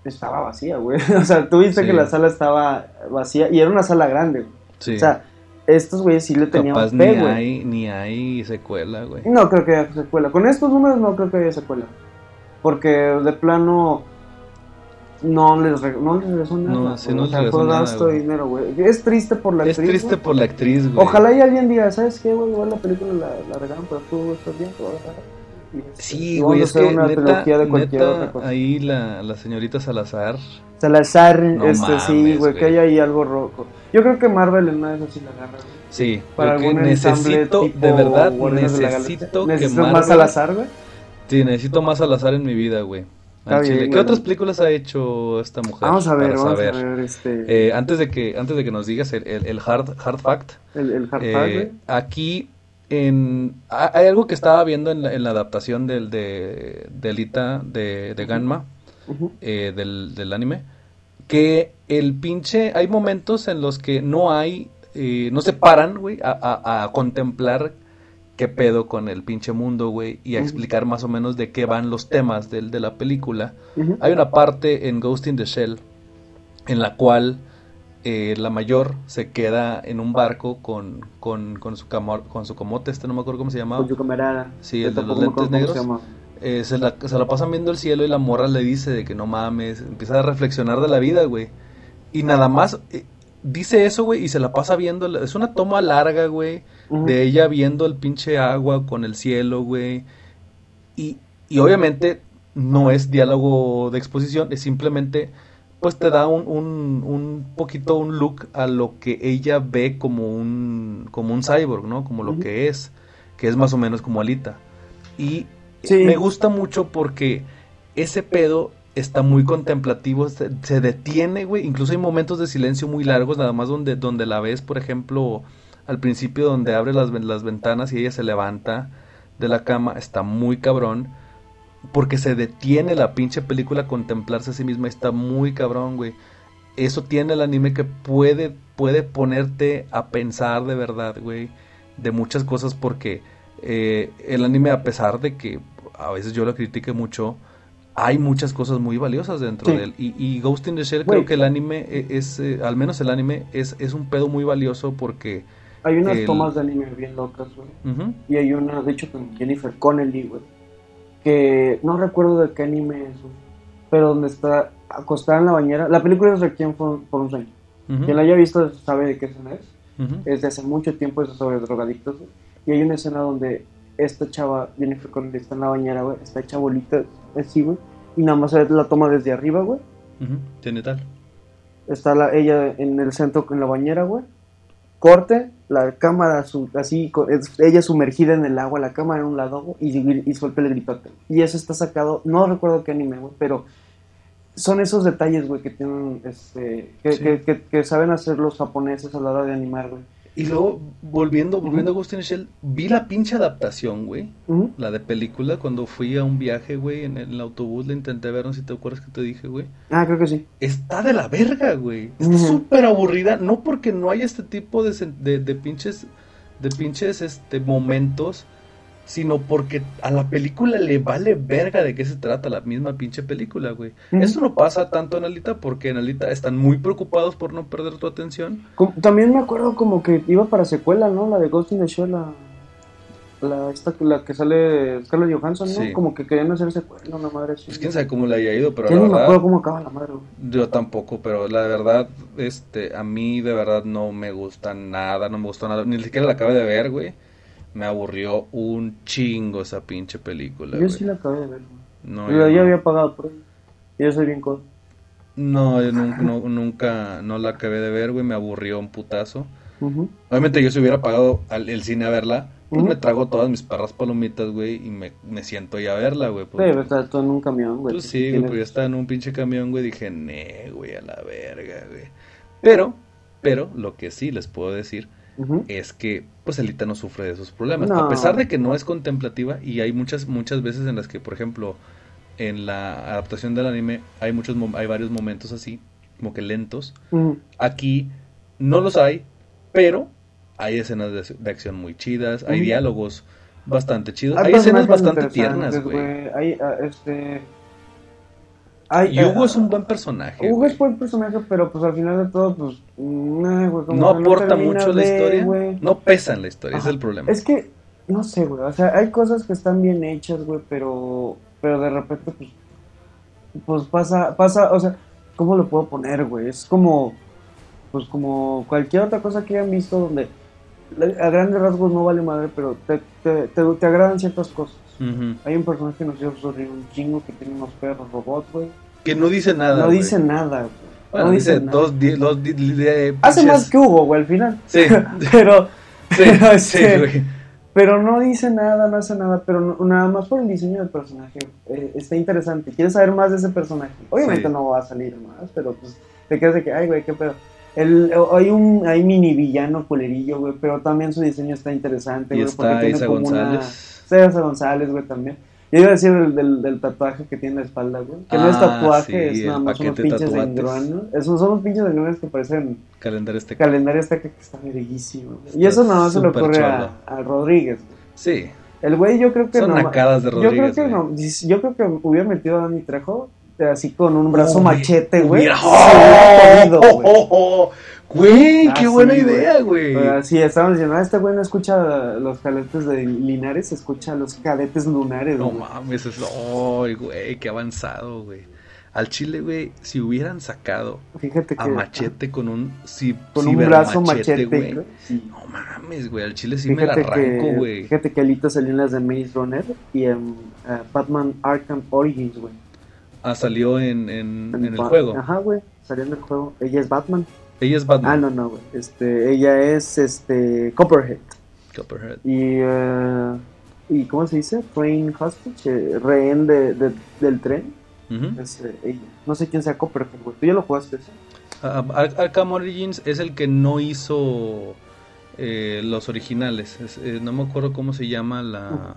Estaba vacía, güey. <laughs> O sea, tú viste Sí. que la sala estaba vacía y era una sala grande. güey. Sí. O sea, estos güeyes sí le tenían Capaz fe, ni güey. hay, ni hay secuela, güey. No creo que haya secuela. Con estos números no creo que haya secuela. Porque de plano no les, re- no les regresó nada. No, sí, no les regresó fue nada, gasto güey. de dinero, güey. Es triste por la Es actriz. triste güey. por la actriz, güey. Ojalá y alguien diga, ¿sabes qué, güey? Igual la película la, la regalan, pero tú estás bien, te voy a dejar. Sí, güey, es que una neta, de neta, ahí la, la señorita Salazar, Salazar, No este, sí, güey, que hay ahí algo rojo. Yo creo que Marvel en una de esas sí la agarra, güey. sí, Para creo algún necesito, tipo de verdad, de necesito Galaxia. que ¿Necesitas Marvel... más Salazar, güey? Sí, necesito más Salazar en mi vida, güey. Chile. ¿Qué otras películas ha hecho esta mujer? Vamos a ver, vamos saber? a ver este, Eh, antes de que antes de que nos digas el, el- el hard hard fact, el, el hard eh, güey. aquí en ha- hay algo que estaba viendo en la, en la adaptación del de, de Alita de, de Ganma eh, del, del anime que el pinche hay momentos en los que no hay eh, no se paran güey a, a- a contemplar qué pedo con el pinche mundo, güey, y a explicar más o menos de qué van los temas del, de la película. Hay una parte en Ghost in the Shell en la cual eh, la mayor se queda en un barco con, con, con su, con su comote, este no me acuerdo cómo se llamaba. Con su camarada. Sí, el de los lentes negros. Eh, se, la, se la pasan viendo el cielo y la morra le dice de que no mames, empieza a reflexionar de la vida, güey. Y nada más eh, dice eso, güey, y se la pasa viendo, es una toma larga, güey, de ella viendo el pinche agua con el cielo, güey. Y, y obviamente no es diálogo de exposición, es simplemente, pues te da un, un, un poquito un look a lo que ella ve como un, como un cyborg, ¿no? Como lo que es, que es más o menos como Alita. Y Sí. me gusta mucho porque ese pedo está muy contemplativo, se, se detiene, güey. Incluso hay momentos de silencio muy largos, nada más donde, donde la ves, por ejemplo, al principio donde abre las, las ventanas y ella se levanta de la cama, está muy cabrón. Porque se detiene la pinche película a contemplarse a sí misma, está muy cabrón, güey. Eso tiene el anime que puede, puede ponerte a pensar de verdad, güey, de muchas cosas porque eh, el anime, a pesar de que a veces yo lo critique mucho, hay muchas cosas muy valiosas dentro Sí. de él. Y, y Ghost in the Shell Güey. creo que el anime e- es, eh, al menos el anime, es, es un pedo muy valioso porque... Hay unas el- tomas de anime bien locas, güey. Y hay una, de hecho, con Jennifer Connelly, güey. Que no recuerdo de qué anime es. Pero donde está acostada en la bañera. La película es Requiem por, por un sueño. Quien la haya visto sabe de qué escena es. ujú. Es de hace mucho tiempo, es sobre drogadictos. Y hay una escena donde esta chava, Jennifer Connelly, está en la bañera, güey. Está hecha bolita así, güey. Y nada más la toma desde arriba, güey. Tiene tal. Está la, ella en el centro en la bañera, güey. Corte, la cámara su- así, ella sumergida en el agua, la cámara en un lado, y, y suelta el gritote. Y eso está sacado, no recuerdo qué anime, güey, pero son esos detalles, güey, que tienen, este, que, Sí. que, que- que saben hacer los japoneses a la hora de animar, güey. Y luego, volviendo, volviendo a Ghost in the Shell, vi la pinche adaptación, güey. La de película, cuando fui a un viaje, güey, en el autobús, la intenté ver, no sé si te acuerdas que te dije, güey. Ah, creo que sí. Está de la verga, güey. Está Ujú. súper aburrida, no porque no haya este tipo de, de, de pinches, de pinches, este, momentos, sino porque a la película le vale verga de qué se trata la misma pinche película, güey. Ujú. Eso no pasa tanto en Alita porque en Alita están muy preocupados por no perder tu atención. Como- también me acuerdo como que iba para secuela, ¿no? La de Ghost in the Shell, la, la, esta, la que sale Scarlett Johansson, ¿no? Sí. Como que querían hacer secuela, una madre así. Pues quién sabe cómo le haya ido, pero la me verdad... acuerdo cómo acaba la madre, güey. Yo tampoco, pero la verdad, este, a mí de verdad no me gusta nada, no me gustó nada, ni siquiera la acabé de ver, güey. Me aburrió un chingo esa pinche película, Yo güey. sí la acabé de ver. No, Yo yo ya no. había pagado por ella. Yo soy bien codo. No, yo nun- no- nunca, no la acabé de ver, güey, me aburrió un putazo. Obviamente yo si hubiera pagado al, el cine a verla, pues me trago todas mis perras palomitas, güey, y me, me siento ya a verla, güey. Sí, pues. pero está todo en un camión, güey. Pues sí, güey, pues ya estaba en un pinche camión, güey, dije, ne, güey, a la verga, güey. Pero, pero, lo que sí les puedo decir Es que, pues, Elita no sufre de esos problemas. No. A pesar de que no es contemplativa, y hay muchas, muchas veces en las que, por ejemplo, en la adaptación del anime, hay muchos, hay varios momentos así, como que lentos. Aquí no los hay, pero hay escenas de, de acción muy chidas, hay diálogos bastante chidos, hay, escenas bastante tiernas, güey. Hay, ah, este... Y Hugo ah, es un buen personaje. Hugo güey. es buen personaje, pero pues al final de todo, pues... nah, güey, como no aporta mucho la historia, güey. no pesa en la historia, ese es el problema. Es que, no sé, güey. O sea, hay cosas que están bien hechas, güey, pero, pero de repente, pues, pues pasa, pasa, o sea, ¿cómo lo puedo poner, güey? Es como, pues como cualquier otra cosa que hayan visto donde a grandes rasgos no vale madre, pero te, te, te, te agradan ciertas cosas. Hay un personaje que nos hizo un chingo que tiene unos perros robots, güey. Que no dice nada. No dice nada, güey. Bueno, no dice dice nada. dos, di- dos di- di- de- Hace más que Hugo, güey, al final. Sí, <laughs> pero, <laughs> sí, pero, sí, este, güey. Pero no dice nada, no hace nada, pero no- nada más por el diseño del personaje. eh, está interesante. ¿Quieres saber más de ese personaje? Obviamente Sí. no va a salir más, pero pues te quedas de que, ay, güey, qué pedo. El, hay un hay mini villano culerillo, güey, pero también su diseño está interesante, Y güey, porque está tiene Isa como una... González. Está Isa González, güey, también. Yo iba a decir del, del, del tatuaje que tiene en la espalda, güey. Que no es Ah, tatuaje, sí, es nada el más unos pinches tatuates. engranes. Esos son unos pinches engranes que parecen Calendario este. calendario este que está verguísimo. Y eso nada más se le ocurre a, a Rodríguez, güey. Sí. El güey yo creo que Son no. nacadas de yo creo Rodríguez, que güey. no. Yo creo que hubiera metido a Dani Trejo así con un brazo machete, güey. podido, ¡Oh, güey. oh, oh! Güey, Ah, qué buena idea, güey. Pero sí, estaban diciendo, ah, este güey no escucha los cadetes de Linares, escucha los cadetes lunares. No güey. mames, es. ¡Ay, güey! Qué avanzado, güey. Al Chile, güey, si hubieran sacado Fíjate que a Machete con un ci- con un brazo machete, güey. sí. No mames, güey. Al Chile sí me la arranco, que, güey. fíjate que Alita salió en las de Maze Runner y en eh, Batman Arkham Origins, güey. Ah, salió en, en, en el juego. Ajá, güey, salió en el juego. Ella es Batman. Ella es Ah, Batman. no, no, güey. Este, ella es este Copperhead. Copperhead. Y, eh, ¿y cómo se dice? Train hostage, eh, rehén de, de- del tren. Es eh, ella. No sé quién sea Copperhead, güey. ¿Tú ya lo jugaste ese? Ah, Ar- Arkham Origins es el que no hizo eh, los originales. Es- eh, no me acuerdo cómo se llama la,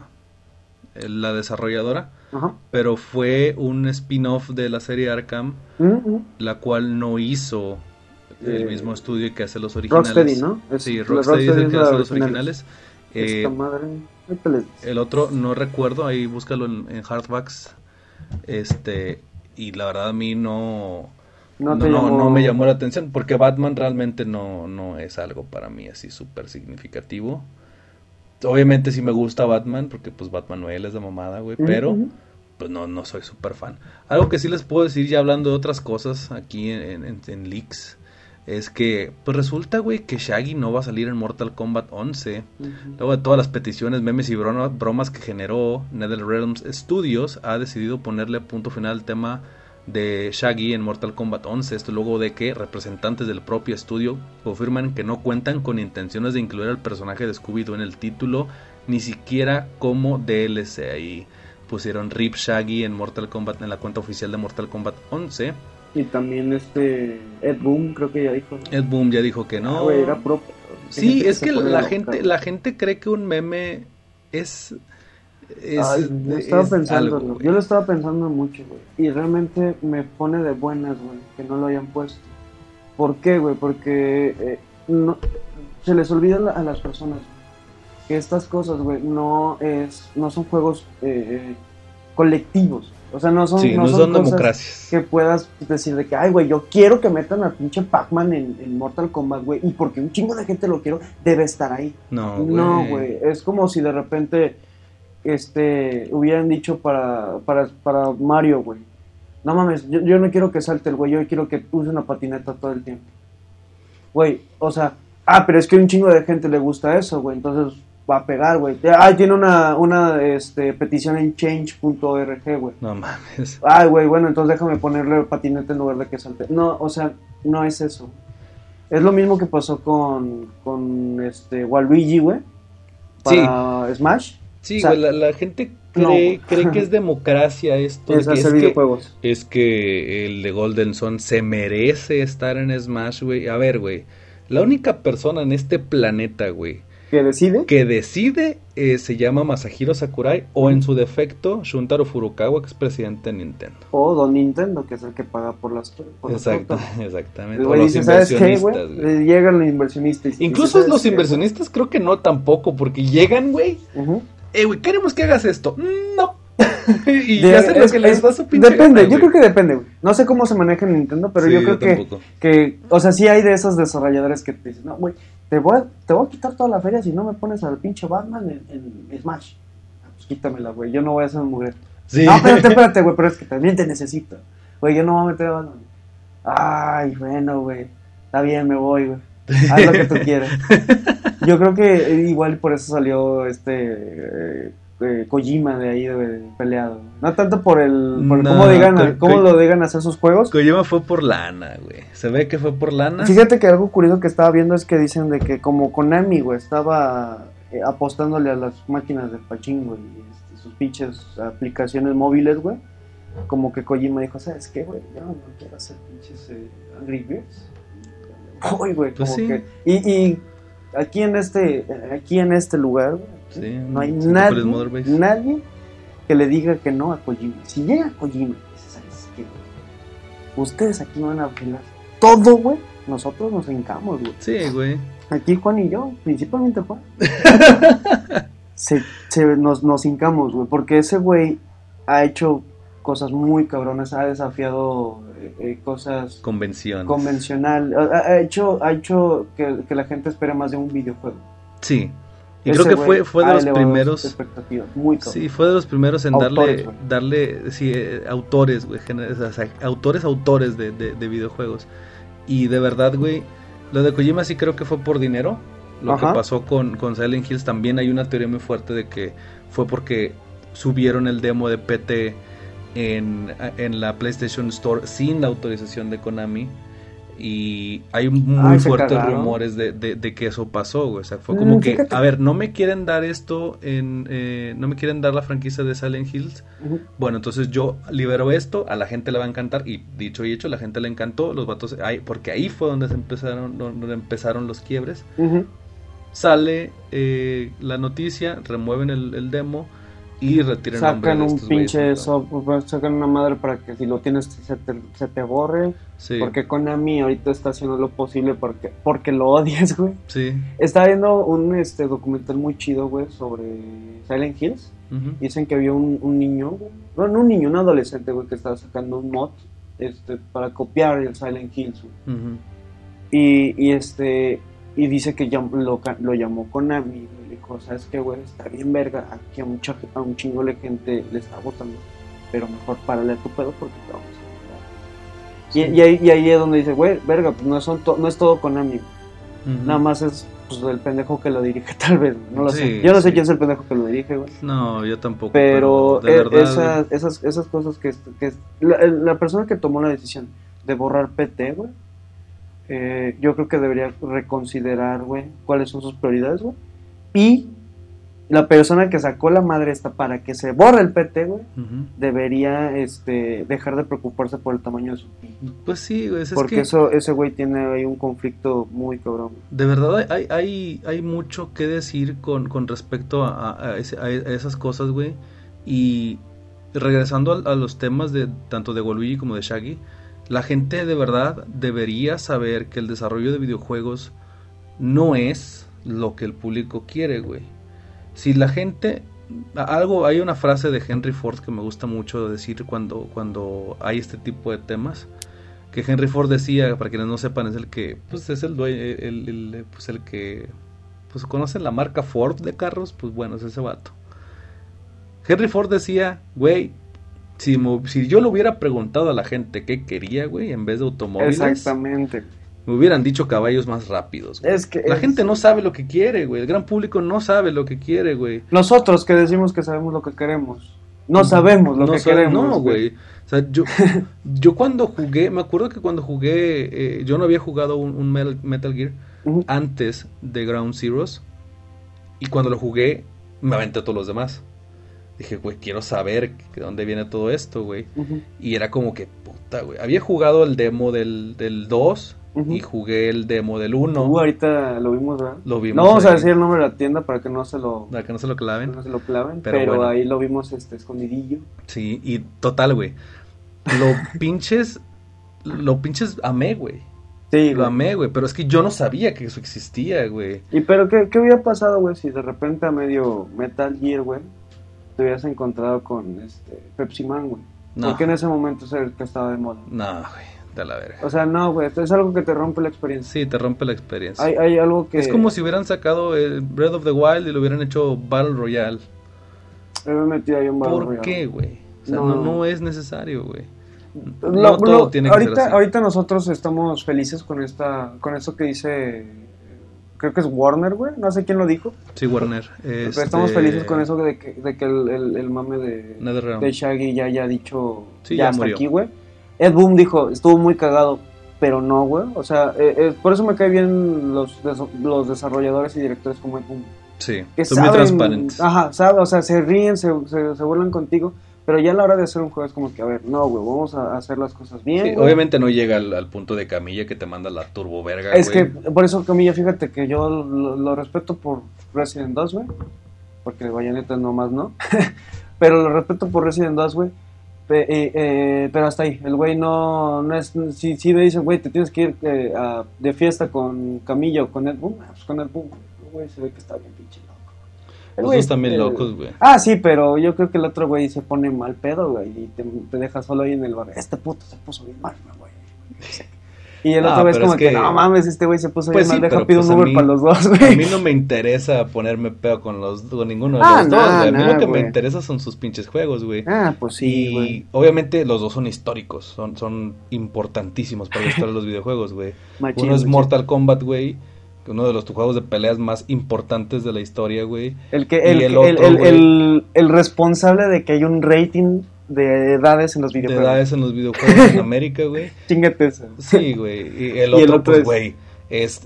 eh, la desarrolladora, Ajá. pero fue un spin-off de la serie Arkham, Mm, mm. la cual no hizo el Eh, mismo estudio que hace los originales. Rocksteady, ¿no? Es- Sí, Rocksteady es el que hace los original. originales. Eh, Esta madre. el otro no recuerdo, ahí búscalo en, en Hardbacks. Este, y la verdad a mí no, No, no, llamó- me llamó la atención porque Batman realmente no, no es algo para mí así súper significativo. Obviamente sí me gusta Batman porque pues Batman Noel es de mamada, güey, pero pues no, no soy súper fan. Algo que sí les puedo decir ya hablando de otras cosas aquí en, en, en leaks es que pues resulta, güey, que Shaggy no va a salir en Mortal Kombat 11. Ujú. Luego de todas las peticiones, memes y broma- bromas que generó NetherRealms Studios, ha decidido ponerle punto final al tema de Shaggy en Mortal Kombat 11. Esto luego de que representantes del propio estudio confirman que no cuentan con intenciones de incluir al personaje de Scooby-Doo en el título, ni siquiera como DLC. Ahí pusieron RIP Shaggy en Mortal Kombat en la cuenta oficial de Mortal Kombat 11. Y también este Ed Boon, creo que ya dijo. ¿no? Ed Boom ya dijo que Ah, no. güey, era pro. Sí, es que la loca, gente, la gente cree que un meme es, es, Ay, yo estaba es pensando, algo, yo lo estaba pensando mucho, güey. Y realmente me pone de buenas, güey, que no lo hayan puesto. ¿Por qué, güey? Porque eh, no, se les olvida la- a las personas que estas cosas, güey, no es, no son juegos eh, eh, colectivos. O sea, no son, Sí, no, no son, cosas democracias. que puedas decir de que, ay, güey, yo quiero que metan a pinche Pac-Man en, en Mortal Kombat, güey, y porque un chingo de gente lo quiero, debe estar ahí. No, No, güey. Es como si de repente este hubieran dicho para, para, para Mario, güey. No mames, yo, yo no quiero que salte el güey, yo quiero que use una patineta todo el tiempo. Güey, o sea, ah, pero es que a un chingo de gente le gusta eso, güey, entonces va a pegar, güey. Ah, tiene una, una este, petición en change.org, güey. No mames. Ay, güey, bueno, entonces déjame ponerle patineta en lugar de que salte. No, o sea, no es eso. Es lo mismo que pasó con, con este Waluigi, güey. Para Smash. Sí, O sea, güey, la, la gente cree, no. cree que es <laughs> democracia esto. de Es que hacer es, que, videojuegos. es que el de Golden Sun se merece estar en Smash, güey. A ver, güey. La única persona en este planeta, güey, Que decide. que decide eh, se llama Masahiro Sakurai o en su defecto Shuntaro Furukawa, que es presidente de Nintendo. O Don Nintendo, que es el que paga por las por Exacto, <laughs> exactamente. O los dice, ¿sabes qué, inversionistas. Eh, Llegan los inversionistas. Incluso dice, los "¿Sabes qué, inversionistas creo que no tampoco, porque llegan, güey, güey?" Ujú. eh, güey, queremos que hagas esto. Mm, No. <laughs> y De- hacen lo que les es- da su pinche Depende, gana, yo creo que depende, güey. No sé cómo se maneja en Nintendo, pero Sí, yo creo que, que, o sea, sí hay de esos desarrolladores que te dicen, no, güey, te voy, a, te voy a quitar toda la feria si no me pones al pinche Batman en, en Smash. Ah, Pues quítamela, güey, yo no voy a ser mujer. Sí. No, espérate, espérate, güey, pero es que también te necesito. Güey, yo no voy a meter a Batman. Ay, bueno, güey, está bien, me voy, güey. Haz lo que tú quieras. <laughs> Yo creo que eh, igual por eso salió este eh, eh, Kojima de ahí de, peleado. No tanto por el por No, cómo digan Ko- cómo Ko- lo digan hacer sus juegos. Kojima fue por lana, güey. Se ve que fue por lana. Fíjate que algo curioso que estaba viendo es que dicen de que como Konami, güey, estaba eh, apostándole a las máquinas de pachingo y este, sus pinches aplicaciones móviles, güey. Como que Kojima dijo, ¿sabes qué, güey? Yo no quiero hacer pinches eh, Angry Birds. Uy, güey, Pues como sí. que... Y, y aquí en este aquí en este lugar, Sí, no hay nadie, nadie que le diga que no a Kojima. Si llega Kojima. Ustedes aquí van a bailar todo, güey. Nosotros nos encamos, güey. Sí, güey. Aquí Juan y yo, principalmente Juan. <laughs> se, se- nos, nos hincamos, güey, porque ese güey ha hecho cosas muy cabronas, ha desafiado eh, eh, cosas Convención. convencional, ha, ha hecho, ha hecho que, que la gente espere más de un videojuego. Sí. Y Ese creo que fue, fue de los primeros. muy. Sí, fue de los primeros en Autores, darle, darle, sí, eh, autores, güey, gener- o sea, autores, autores de, de- de videojuegos. Y de verdad, güey, lo de Kojima sí creo que fue por dinero. Lo Ajá. que pasó con, con Silent Hills también hay una teoría muy fuerte de que fue porque subieron el demo de PT en, en la PlayStation Store sin la autorización de Konami. Y hay muy Ay, fuertes cagaron. rumores de, de- de que eso pasó, güey. O sea, fue como Mm, que, fíjate. a ver, no me quieren dar esto en... eh, no me quieren dar la franquicia de Silent Hills. Bueno, entonces yo libero esto, a la gente le va a encantar. Y dicho y hecho, la gente le encantó. Los vatos, ahí, porque ahí fue donde, se empezaron, donde empezaron los quiebres. Sale eh, la noticia, remueven el, el demo y nombre Sacan de un estos pinche ¿no? software, sacan una madre para que si lo tienes se te, se te borre. Sí, Porque Konami ahorita está haciendo lo posible porque, porque lo odias, <laughs> güey. sí. Estaba viendo un este, documental muy chido, güey, sobre Silent Hills. Dicen que había un, un niño, güey, no, no un niño, un adolescente, güey, que estaba sacando un mod este, para copiar el Silent Hills, güey. Y, y este y dice que llam- lo, lo llamó Konami, güey, dijo, ¿sabes qué, güey? Está bien verga, aquí a, mucha, a un chingo de gente le está gustando, pero mejor párale a tu pedo porque te vamos a matar". Y, y ahí, y ahí es donde dice, güey, verga, pues no, son to- no es todo Konami. Ujú. nada más es pues, el pendejo que lo dirige, <laughs> tal vez, no lo Sí, sé. Yo no sé sí. quién es el pendejo que lo dirige, güey. No, yo tampoco. Pero de e- verdad, esas, esas, esas cosas que, que la, la persona que tomó la decisión de borrar PT, güey, eh, yo creo que debería reconsiderar, güey, cuáles son sus prioridades, güey. Y la persona que sacó la madre esta para que se borre el PT, güey, debería este, dejar de preocuparse por el tamaño de su pito. Pues sí, güey, es Porque que eso, ese güey tiene ahí un conflicto muy cabrón. de verdad hay, hay, hay mucho que decir con, con respecto a, a- a ese- a esas cosas, güey. Y regresando a, a los temas de tanto de Waluigi como de Shaggy, la gente de verdad debería saber que el desarrollo de videojuegos no es lo que el público quiere, güey. Si la gente algo hay una frase de Henry Ford que me gusta mucho decir cuando cuando hay este tipo de temas que Henry Ford decía para quienes no sepan es el que pues es el dueño el, pues el que pues conocen la marca Ford de carros pues bueno es ese vato Henry Ford decía güey si, si yo le hubiera preguntado a la gente qué quería güey en vez de automóviles Exactamente. Me hubieran dicho caballos más rápidos güey. Es que la es- gente no sabe lo que quiere güey el gran público no sabe lo que quiere güey Nosotros que decimos que sabemos lo que queremos. No sabemos lo no que sabe- queremos. No, güey. O sea, yo, <laughs> yo cuando jugué, me acuerdo que cuando jugué, eh, yo no había jugado un, un Metal, Metal Gear antes de Ground Zeroes. Y cuando lo jugué, me aventé a todos los demás. Dije, güey, quiero saber de dónde viene todo esto, güey. Y era como que, puta, güey. Había jugado el demo del, del 2 y jugué el demo del 1. Uh, ahorita lo vimos, ¿verdad? Lo vimos. No vamos a decir el nombre de la tienda para que no se lo, Para que no se lo claven. no se lo claven, Pero pero, bueno. ahí lo vimos este escondidillo. Sí, y total, güey. Lo <laughs> pinches. Lo pinches amé, güey. Sí, Lo amé, güey. Pero es que yo no sabía que eso existía, güey. Y pero ¿qué, qué hubiera pasado, güey, si de repente a medio Metal Gear, güey, te hubieras encontrado con este Pepsi Man, güey? No. Porque en ese momento es el que estaba de moda. No, güey. De la verga. O sea, no, güey, esto es algo que te rompe la experiencia. Sí, te rompe la experiencia. Hay, hay algo que... Es como si hubieran sacado el Breath of the Wild y lo hubieran hecho Battle Royale. Me ahí Battle ¿Por Royale. qué, güey? O sea, No. no, no es necesario, güey. Lo- No todo lo- tiene que ahorita, ser así. ahorita nosotros estamos felices con esta, con esto que dice, creo que es Warner, güey, no sé quién lo dijo, Sí, Warner. pero Este, estamos felices con eso de que, de que el, el- el mame de, de Shaggy ya haya dicho, Sí, ya, ya hasta murió. aquí, güey. Ed Boom dijo, estuvo muy cagado, pero no, güey, o sea, eh, eh, por eso me cae bien los, los desarrolladores y directores como Ed Boom. Sí, Que son muy transparentes. Ajá, sabe, o sea, se ríen, se, se, se burlan contigo, pero ya a la hora de hacer un juego es como que, a ver, no, güey, vamos a hacer las cosas bien. Sí, obviamente no llega al, al punto de camilla que te manda la turbo verga, Es que por eso, Camilla, fíjate que yo lo, lo respeto por Resident 2, güey. Porque Bayonetta nomás no. <laughs> pero lo respeto por Resident 2, güey. Eh, eh, pero hasta ahí. El güey no, no es. Si, si me dicen, güey, te tienes que ir eh, a- de fiesta con Camilla o con Ed Boon, ah, pues con Ed Boon, güey. El güey se ve que está bien pinche loco. Los güey, dos también locos, güey. Ah, sí, pero yo creo que el otro güey se pone mal pedo, güey, y te, te deja solo ahí en el bar. Este puto se puso bien mal, güey. Y el Ah, otro pero como es que, que- no mames, este güey se puso Pues bien sí, mal, deja pido pues un a Uber mí- para los dos, A güey. mí no me interesa ponerme pedo con los con ninguno de Ah, los dos, güey. A mí nah, lo que me interesa son sus pinches juegos, güey. Ah, pues sí, y obviamente los dos son históricos, son, son importantísimos para la historia de los <laughs> videojuegos, güey. Uno es machín. Mortal Kombat, güey, uno de los juegos de peleas más importantes de la historia, güey. El, que, el, otro, el- el responsable de que hay un rating de edades en los De videojuegos. edades en los videojuegos en América, güey. <laughs> Chingate eso. Sí, güey. Y el <laughs> Y otro, el otro pues, es- güey, es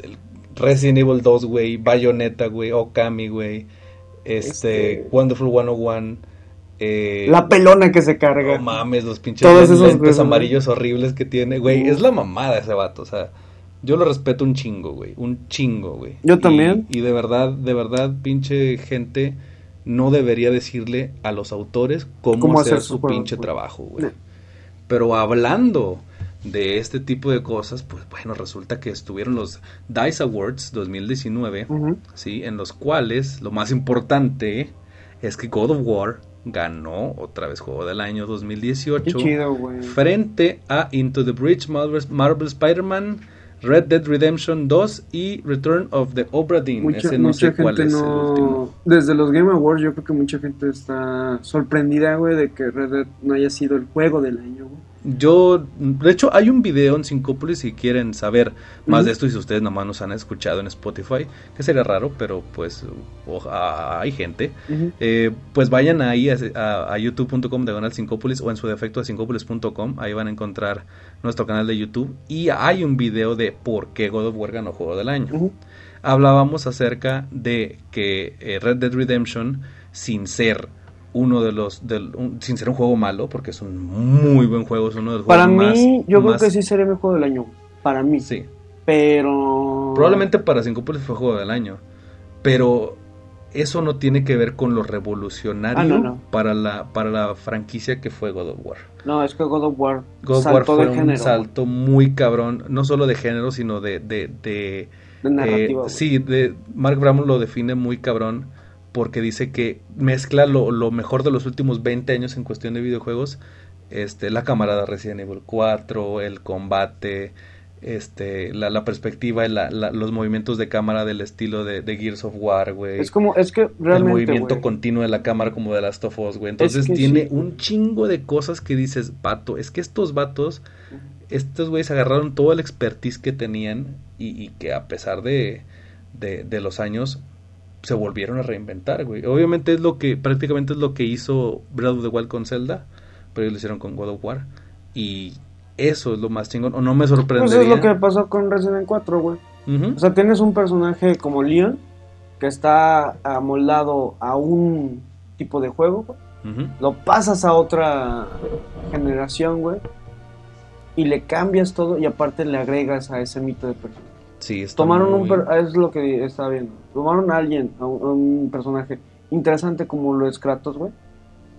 Resident Evil 2, güey, Bayonetta, güey, Okami, güey, este, Este- Wonderful 101, eh, La pelona que se carga. no mames, los pinches Todos esos lentes amarillos horribles que tiene, güey, es la mamada ese vato, o sea, yo lo respeto un chingo, güey, un chingo, güey. Yo Y- también. Y, de verdad, de verdad, pinche gente no debería decirle a los autores cómo, Cómo hacer, hacer su pinche trabajo, güey. No. Pero hablando de este tipo de cosas, pues bueno, resulta que estuvieron los DICE Awards 2019, Ujú. ¿sí? En los cuales lo más importante es que God of War ganó otra vez Juego del Año Qué 2018 chido, frente a Into the Marvel, Marvel Spider-Man, Red Dead Redemption 2 y Return of the Obra Dinn. Mucha, Ese no mucha sé cuál gente es el no. último. Desde los Game Awards, yo creo que mucha gente está sorprendida, güey, de que Red Dead no haya sido el juego del año, güey. Yo, de hecho, hay un video en Syncópolis si quieren saber más de esto y si ustedes nomás nos han escuchado en Spotify, que sería raro, pero pues hay gente. Eh, pues vayan ahí a, a- a youtube.com diagonal Syncópolis o en su defecto a syncópolis.com. Ahí van a encontrar nuestro canal de YouTube y hay un video de por qué God of War ganó Juego del Año. Hablábamos acerca de que eh, Red Dead Redemption, sin ser uno de los, del- un- sin ser un juego malo, porque es un muy buen juego, es uno de los Para juegos más- mí, yo más- creo que sí sería mi juego del año. Para mí. Sí, Pero. probablemente para Syncópolis fue juego del año, pero eso no tiene que ver con lo revolucionario Ah, no, no. Para, la, para la franquicia que fue God of War. No, es que God of War God of War fue un género. salto muy cabrón, no solo de género, sino de... de, de De narrativa. eh, sí, de, Mark Bramon lo define muy cabrón porque dice que mezcla lo, lo mejor de los últimos 20 años en cuestión de videojuegos, este, la camarada Resident Evil 4, el combate, este, la, la perspectiva, la- la- los movimientos de cámara del estilo de, de Gears of War, güey. Es como, es que el realmente. movimiento güey, continuo de la cámara como de Last of Us, güey. Entonces que tiene sí. un chingo de cosas que dices, vato, es que estos vatos, estos güeyes agarraron todo el expertise que tenían y, y que a pesar de, de, de los años se volvieron a reinventar, güey. Obviamente es lo que, prácticamente es lo que hizo Breath of the Wild con Zelda, pero ellos lo hicieron con God of War. Y eso es lo más chingón, o no me Pues sorprendería. es lo que pasó con Resident 4, güey. O sea, tienes un personaje como Leon que está amoldado a un tipo de juego, güey. Lo pasas a otra generación, güey. Y le cambias todo y aparte le agregas a ese mito de personaje. Sí, está Tomaron un... per- Es lo que estaba viendo. Tomaron a alguien, a un, a un personaje interesante como lo es Kratos, güey.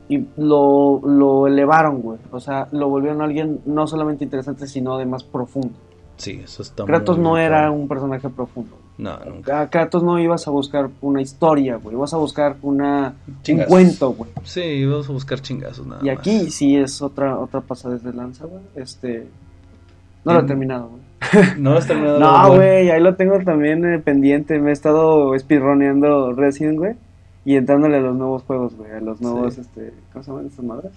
Y lo, lo elevaron, güey. O sea, lo volvieron a alguien no solamente interesante, sino además profundo. Sí, eso está Kratos muy no era un personaje profundo. No, nunca. A Kratos no ibas a buscar una historia, güey. Ibas a buscar una, un cuento, güey. Sí, vamos a buscar chingazos nada Y más. aquí sí es otra otra pasada de lanza, güey. Este. No lo he terminado, güey. <laughs> No has terminado. No, güey, ahí lo tengo también eh, pendiente. Me he estado speedroneando Resident, güey. Y entrándole a los nuevos juegos, güey. A los nuevos, Sí. este. ¿Cómo se llaman estas madres?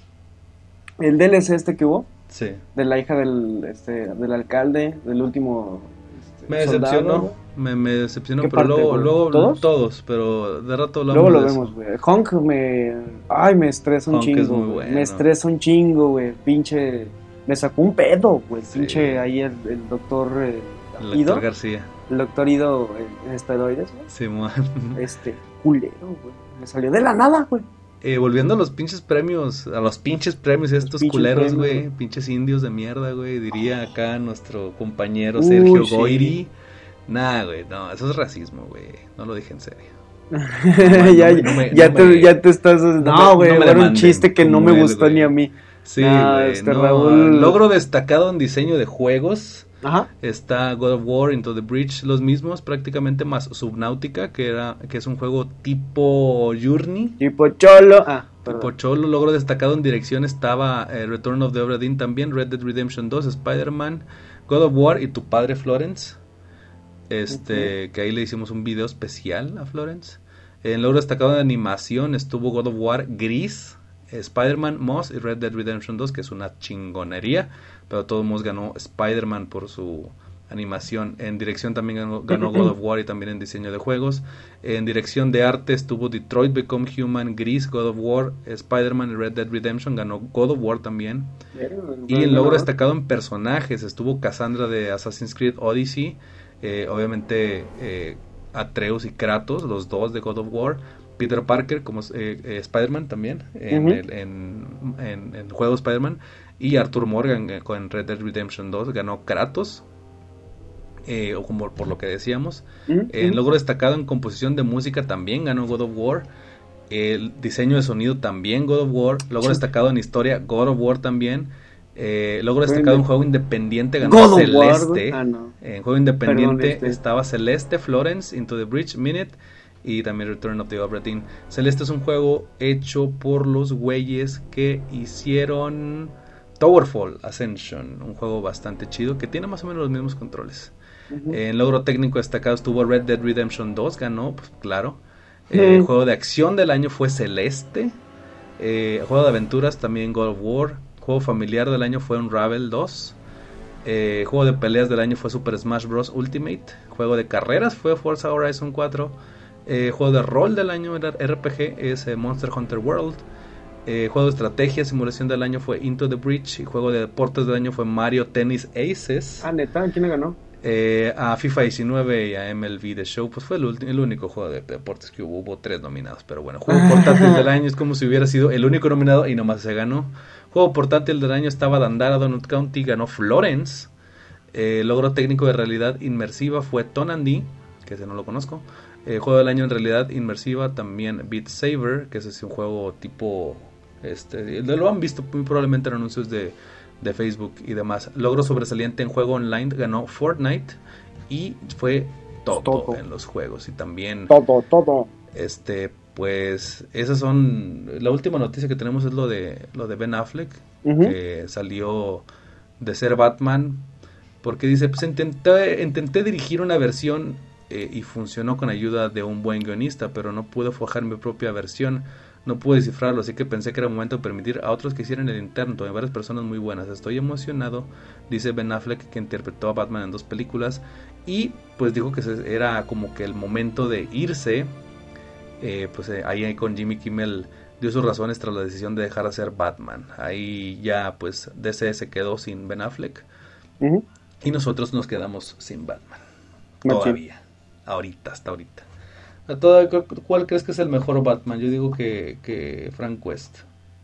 El DLC este que hubo. Sí. De la hija del, este, del alcalde, del último. este, Me decepcionó. Me, me decepcionó, ¿Qué pero parte, luego, luego ¿Todos? ¿Todos? pero de rato hablamos Luego lo de vemos, güey. Honk me. Ay, me estresa un Honk chingo. es muy bueno. Me estresa un chingo, güey. Pinche. Me sacó un pedo, güey. Sí. Pinche ahí el, el doctor. eh, El Ido. doctor García. El doctor Ido en, esteroides, güey. Simón. <laughs> Este, culero, güey. Me salió de la nada, güey. Eh, volviendo a los pinches premios, a los pinches premios estos pinches culeros, güey, pinches indios de mierda, güey, diría acá nuestro compañero Sergio sí. Goiri. Nah, güey, no, eso es racismo, güey, no lo dije en serio. ya, te, me- ya te estás. No, güey. no era un chiste que no me gustó ni a mí. Sí, Ah, este no, Raúl- logro destacado en diseño de juegos. Ajá. Está God of War, Into the Breach, los mismos, prácticamente más Subnautica, que era que es un juego tipo Journey. Tipo Cholo. Ah, Tipo. Cholo, logro destacado en dirección estaba eh, Return of the Obra Dinn también, Red Dead Redemption 2, Spider-Man, God of War y tu padre Florence. Este, que ahí le hicimos un video especial a Florence. En logro destacado de animación estuvo God of War Gris, Spider-Man, Moss y Red Dead Redemption 2, que es una chingonería, pero todos modos ganó Spider-Man por su animación. En dirección también ganó, God of War y también en diseño de juegos. En dirección de arte estuvo Detroit Become Human, Gris, God of War, Spider-Man y Red Dead Redemption, ganó God of War también. Y en logro destacado en personajes estuvo Cassandra de Assassin's Creed Odyssey, eh, obviamente eh, Atreus y Kratos, los dos de God of War, Peter Parker como eh, eh, Spider-Man también, en, el, en, en- en el juego Spider-Man, y Arthur Morgan eh, con Red Dead Redemption 2 ganó Kratos, eh, o como por lo que decíamos. Logro destacado en composición de música también ganó God of War. El diseño de sonido también God of War. Logro destacado en historia God of War también. Eh, logro destacado en juego independiente ganó God of War, Celeste. Ah, no. En juego independiente Perdón, este. estaba Celeste, Florence, Into the Bridge, Minute y también Return of the Obra Dinn. Celeste es un juego hecho por los güeyes que hicieron Towerfall Ascension, un juego bastante chido que tiene más o menos los mismos controles. En logro técnico destacado estuvo Red Dead Redemption 2, ganó, pues claro. Eh. Juego de acción del año fue Celeste. Eh, juego de aventuras también God of War. Juego familiar del año fue Unravel 2. Eh, juego de peleas del año fue Super Smash Bros. Ultimate. Juego de carreras fue Forza Horizon 4. Eh, juego de rol del año era RPG es eh, Monster Hunter World. Eh, juego de estrategia simulación del año fue Into the Breach. Y juego de deportes del año fue Mario Tennis Aces. Ah, neta, ¿quién ganó? A FIFA 19 y a MLB The Show, pues fue el, único juego de deportes que hubo. Hubo tres nominados, pero bueno, juego <laughs> portátil del año es como si hubiera sido el único nominado y nomás se ganó. Juego portátil del año estaba Dandara Donut County, ganó Florence. Logro técnico de realidad inmersiva fue Tonandy, que ese no lo conozco. Eh, juego del año en realidad inmersiva también Beat Saber, que ese es un juego tipo. Este, lo han visto muy probablemente en anuncios de, de Facebook y demás. Logro sobresaliente en juego online ganó Fortnite y fue todo, Todo. en los juegos. Y también, Todo, todo. este, pues, esas son. La última noticia que tenemos es lo de lo de Ben Affleck, que salió de ser Batman. Porque dice, pues intenté, intenté dirigir una versión eh, y funcionó con ayuda de un buen guionista, pero no pude forjar mi propia versión. No pude descifrarlo, así que pensé que era momento de permitir a otros que hicieran el interno. Hay varias personas muy buenas. Estoy emocionado, dice Ben Affleck, que interpretó a Batman en dos películas. Y pues dijo que era como que el momento de irse. Eh, pues eh, ahí con Jimmy Kimmel dio sus razones tras la decisión de dejar de ser Batman. Ahí ya pues DC se quedó sin Ben Affleck. Y nosotros nos quedamos sin Batman. Machín. Todavía. Ahorita, hasta ahorita. A toda- cu- ¿Cuál crees que es el mejor Batman? Yo digo que, que Frank West.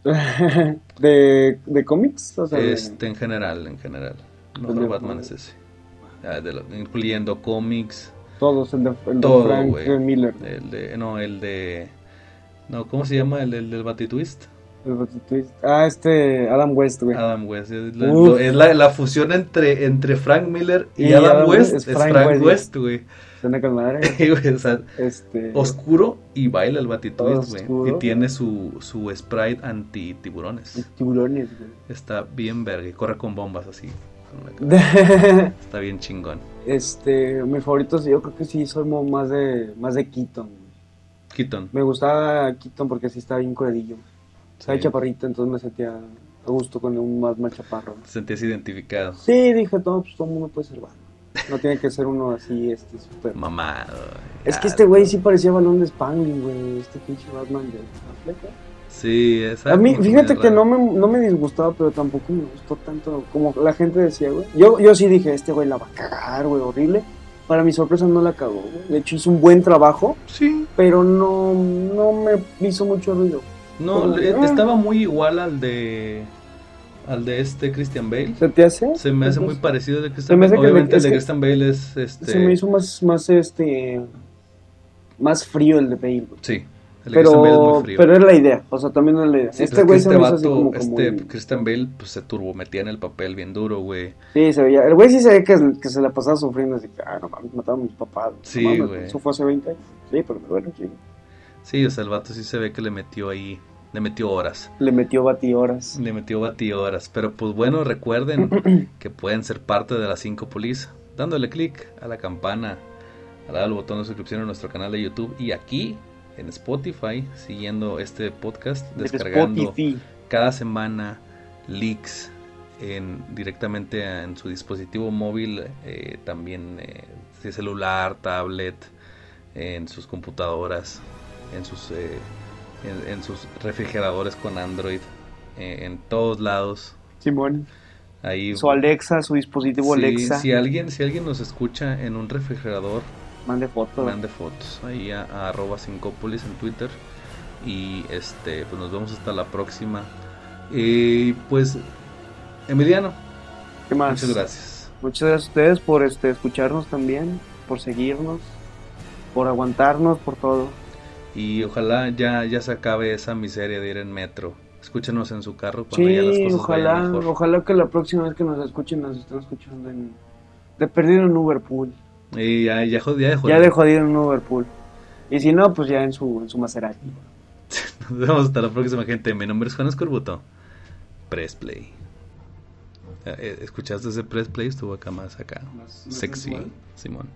<laughs> ¿De, de cómics? O sea, de- Este, en general, en general. El El mejor de- Batman es ese. Ah, de lo- incluyendo cómics. todos, el de, el Todo, Frank. Miller. El de, no, el de... No, ¿cómo se llama? El, del- del Batitwist. El Batitwist. Ah, este, Adam West, güey. Adam West. Es, la, es la, la fusión entre, entre Frank Miller y, Y Adam, Adam West. West, Es es Frank Frank, West. West, güey. Con madre. <laughs> Güey, o sea, Este, oscuro y baila el Batitwist, güey. Y tiene su, su sprite anti-tiburones. tiburones, güey. Está bien verga y corre con bombas así. con <laughs> Está bien chingón. este, mis favoritos, yo creo que sí soy más de, más de Keaton. Keaton. Me gustaba Keaton porque sí estaba bien curadillo. Estaba Sí. chaparrito, entonces me sentía a gusto con un más mal chaparro. Te sentías identificado. Sí, dije, todo, pues todo el mundo puede ser Batman. No tiene que ser uno así, este, súper... Mamado. Es que este güey sí parecía balón de Spangling, güey. Este pinche Batman de Affleck. Sí, esa A mí, que fíjate que no me, no me disgustaba, pero tampoco me gustó tanto como la gente decía, güey. Yo, yo sí dije, este güey la va a cagar, güey, horrible. Para mi sorpresa no la cagó, güey. De hecho hizo un buen trabajo, Sí. pero no, no me hizo mucho ruido. No, Como- ah. estaba muy igual al de. Al de este Christian Bale. ¿Se te hace? Se me hace muy parecido al de Se Christian Bale. Obviamente el de Christian Bale es este. Se me hizo más, más este, más frío el de Bale. Sí, El de Christian Bale es Pero, muy frío. pero es la idea, o sea, también es la idea. Sí, este es güey se este me hizo así vato, como, como este Christian Bale, pues se turbometía en el papel bien duro, güey. Sí, se veía. El güey sí se ve que, que se la pasaba sufriendo, así que, ah, no mames, mataron a mis papás. No Sí, mames, güey. Eso fue hace 20 años. Sí, pero me duele, sí. Sí, o sea, el vato sí se ve que le metió ahí, le metió horas. Le metió batihoras. Le metió batihoras. Pero pues bueno, recuerden <clears throat> que pueden ser parte de las 5 polis dándole clic a la campana, al botón de suscripción a nuestro canal de YouTube y aquí en Spotify, siguiendo este podcast, De descargando Spotify. cada semana leaks en, directamente en su dispositivo móvil, eh, también eh, de celular, tablet, en sus computadoras, en sus, eh, en, en sus refrigeradores con Android, eh, en todos lados. Simón. Ahí, Su Alexa, su dispositivo Sí, Alexa. Si alguien, si alguien nos escucha en un refrigerador, Mande fotos. mande fotos ahí a, a arroba Sincopolis en Twitter. Y este, pues nos vemos hasta la próxima. Y pues, Emiliano, ¿Qué más? muchas gracias. Muchas gracias a ustedes por este, escucharnos también, por seguirnos, por aguantarnos, por todo. Y ojalá ya, ya se acabe esa miseria de ir en metro. Escúchenos en su carro cuando ya las Sí, cosas ojalá, vayan mejor. ojalá que la próxima vez que nos escuchen nos estén escuchando en, de perdido en Uberpool. Y ya, ya, jod- ya de jodido en Uberpool. Y si no, pues ya en su, en su Maserati. <laughs> Nos vemos hasta la próxima, gente. Mi nombre es Juan Escorbuto. Press Play. Eh, eh, ¿Escuchaste ese Press Play? Estuvo acá más acá. Más- más Sexy. sensual. Simón.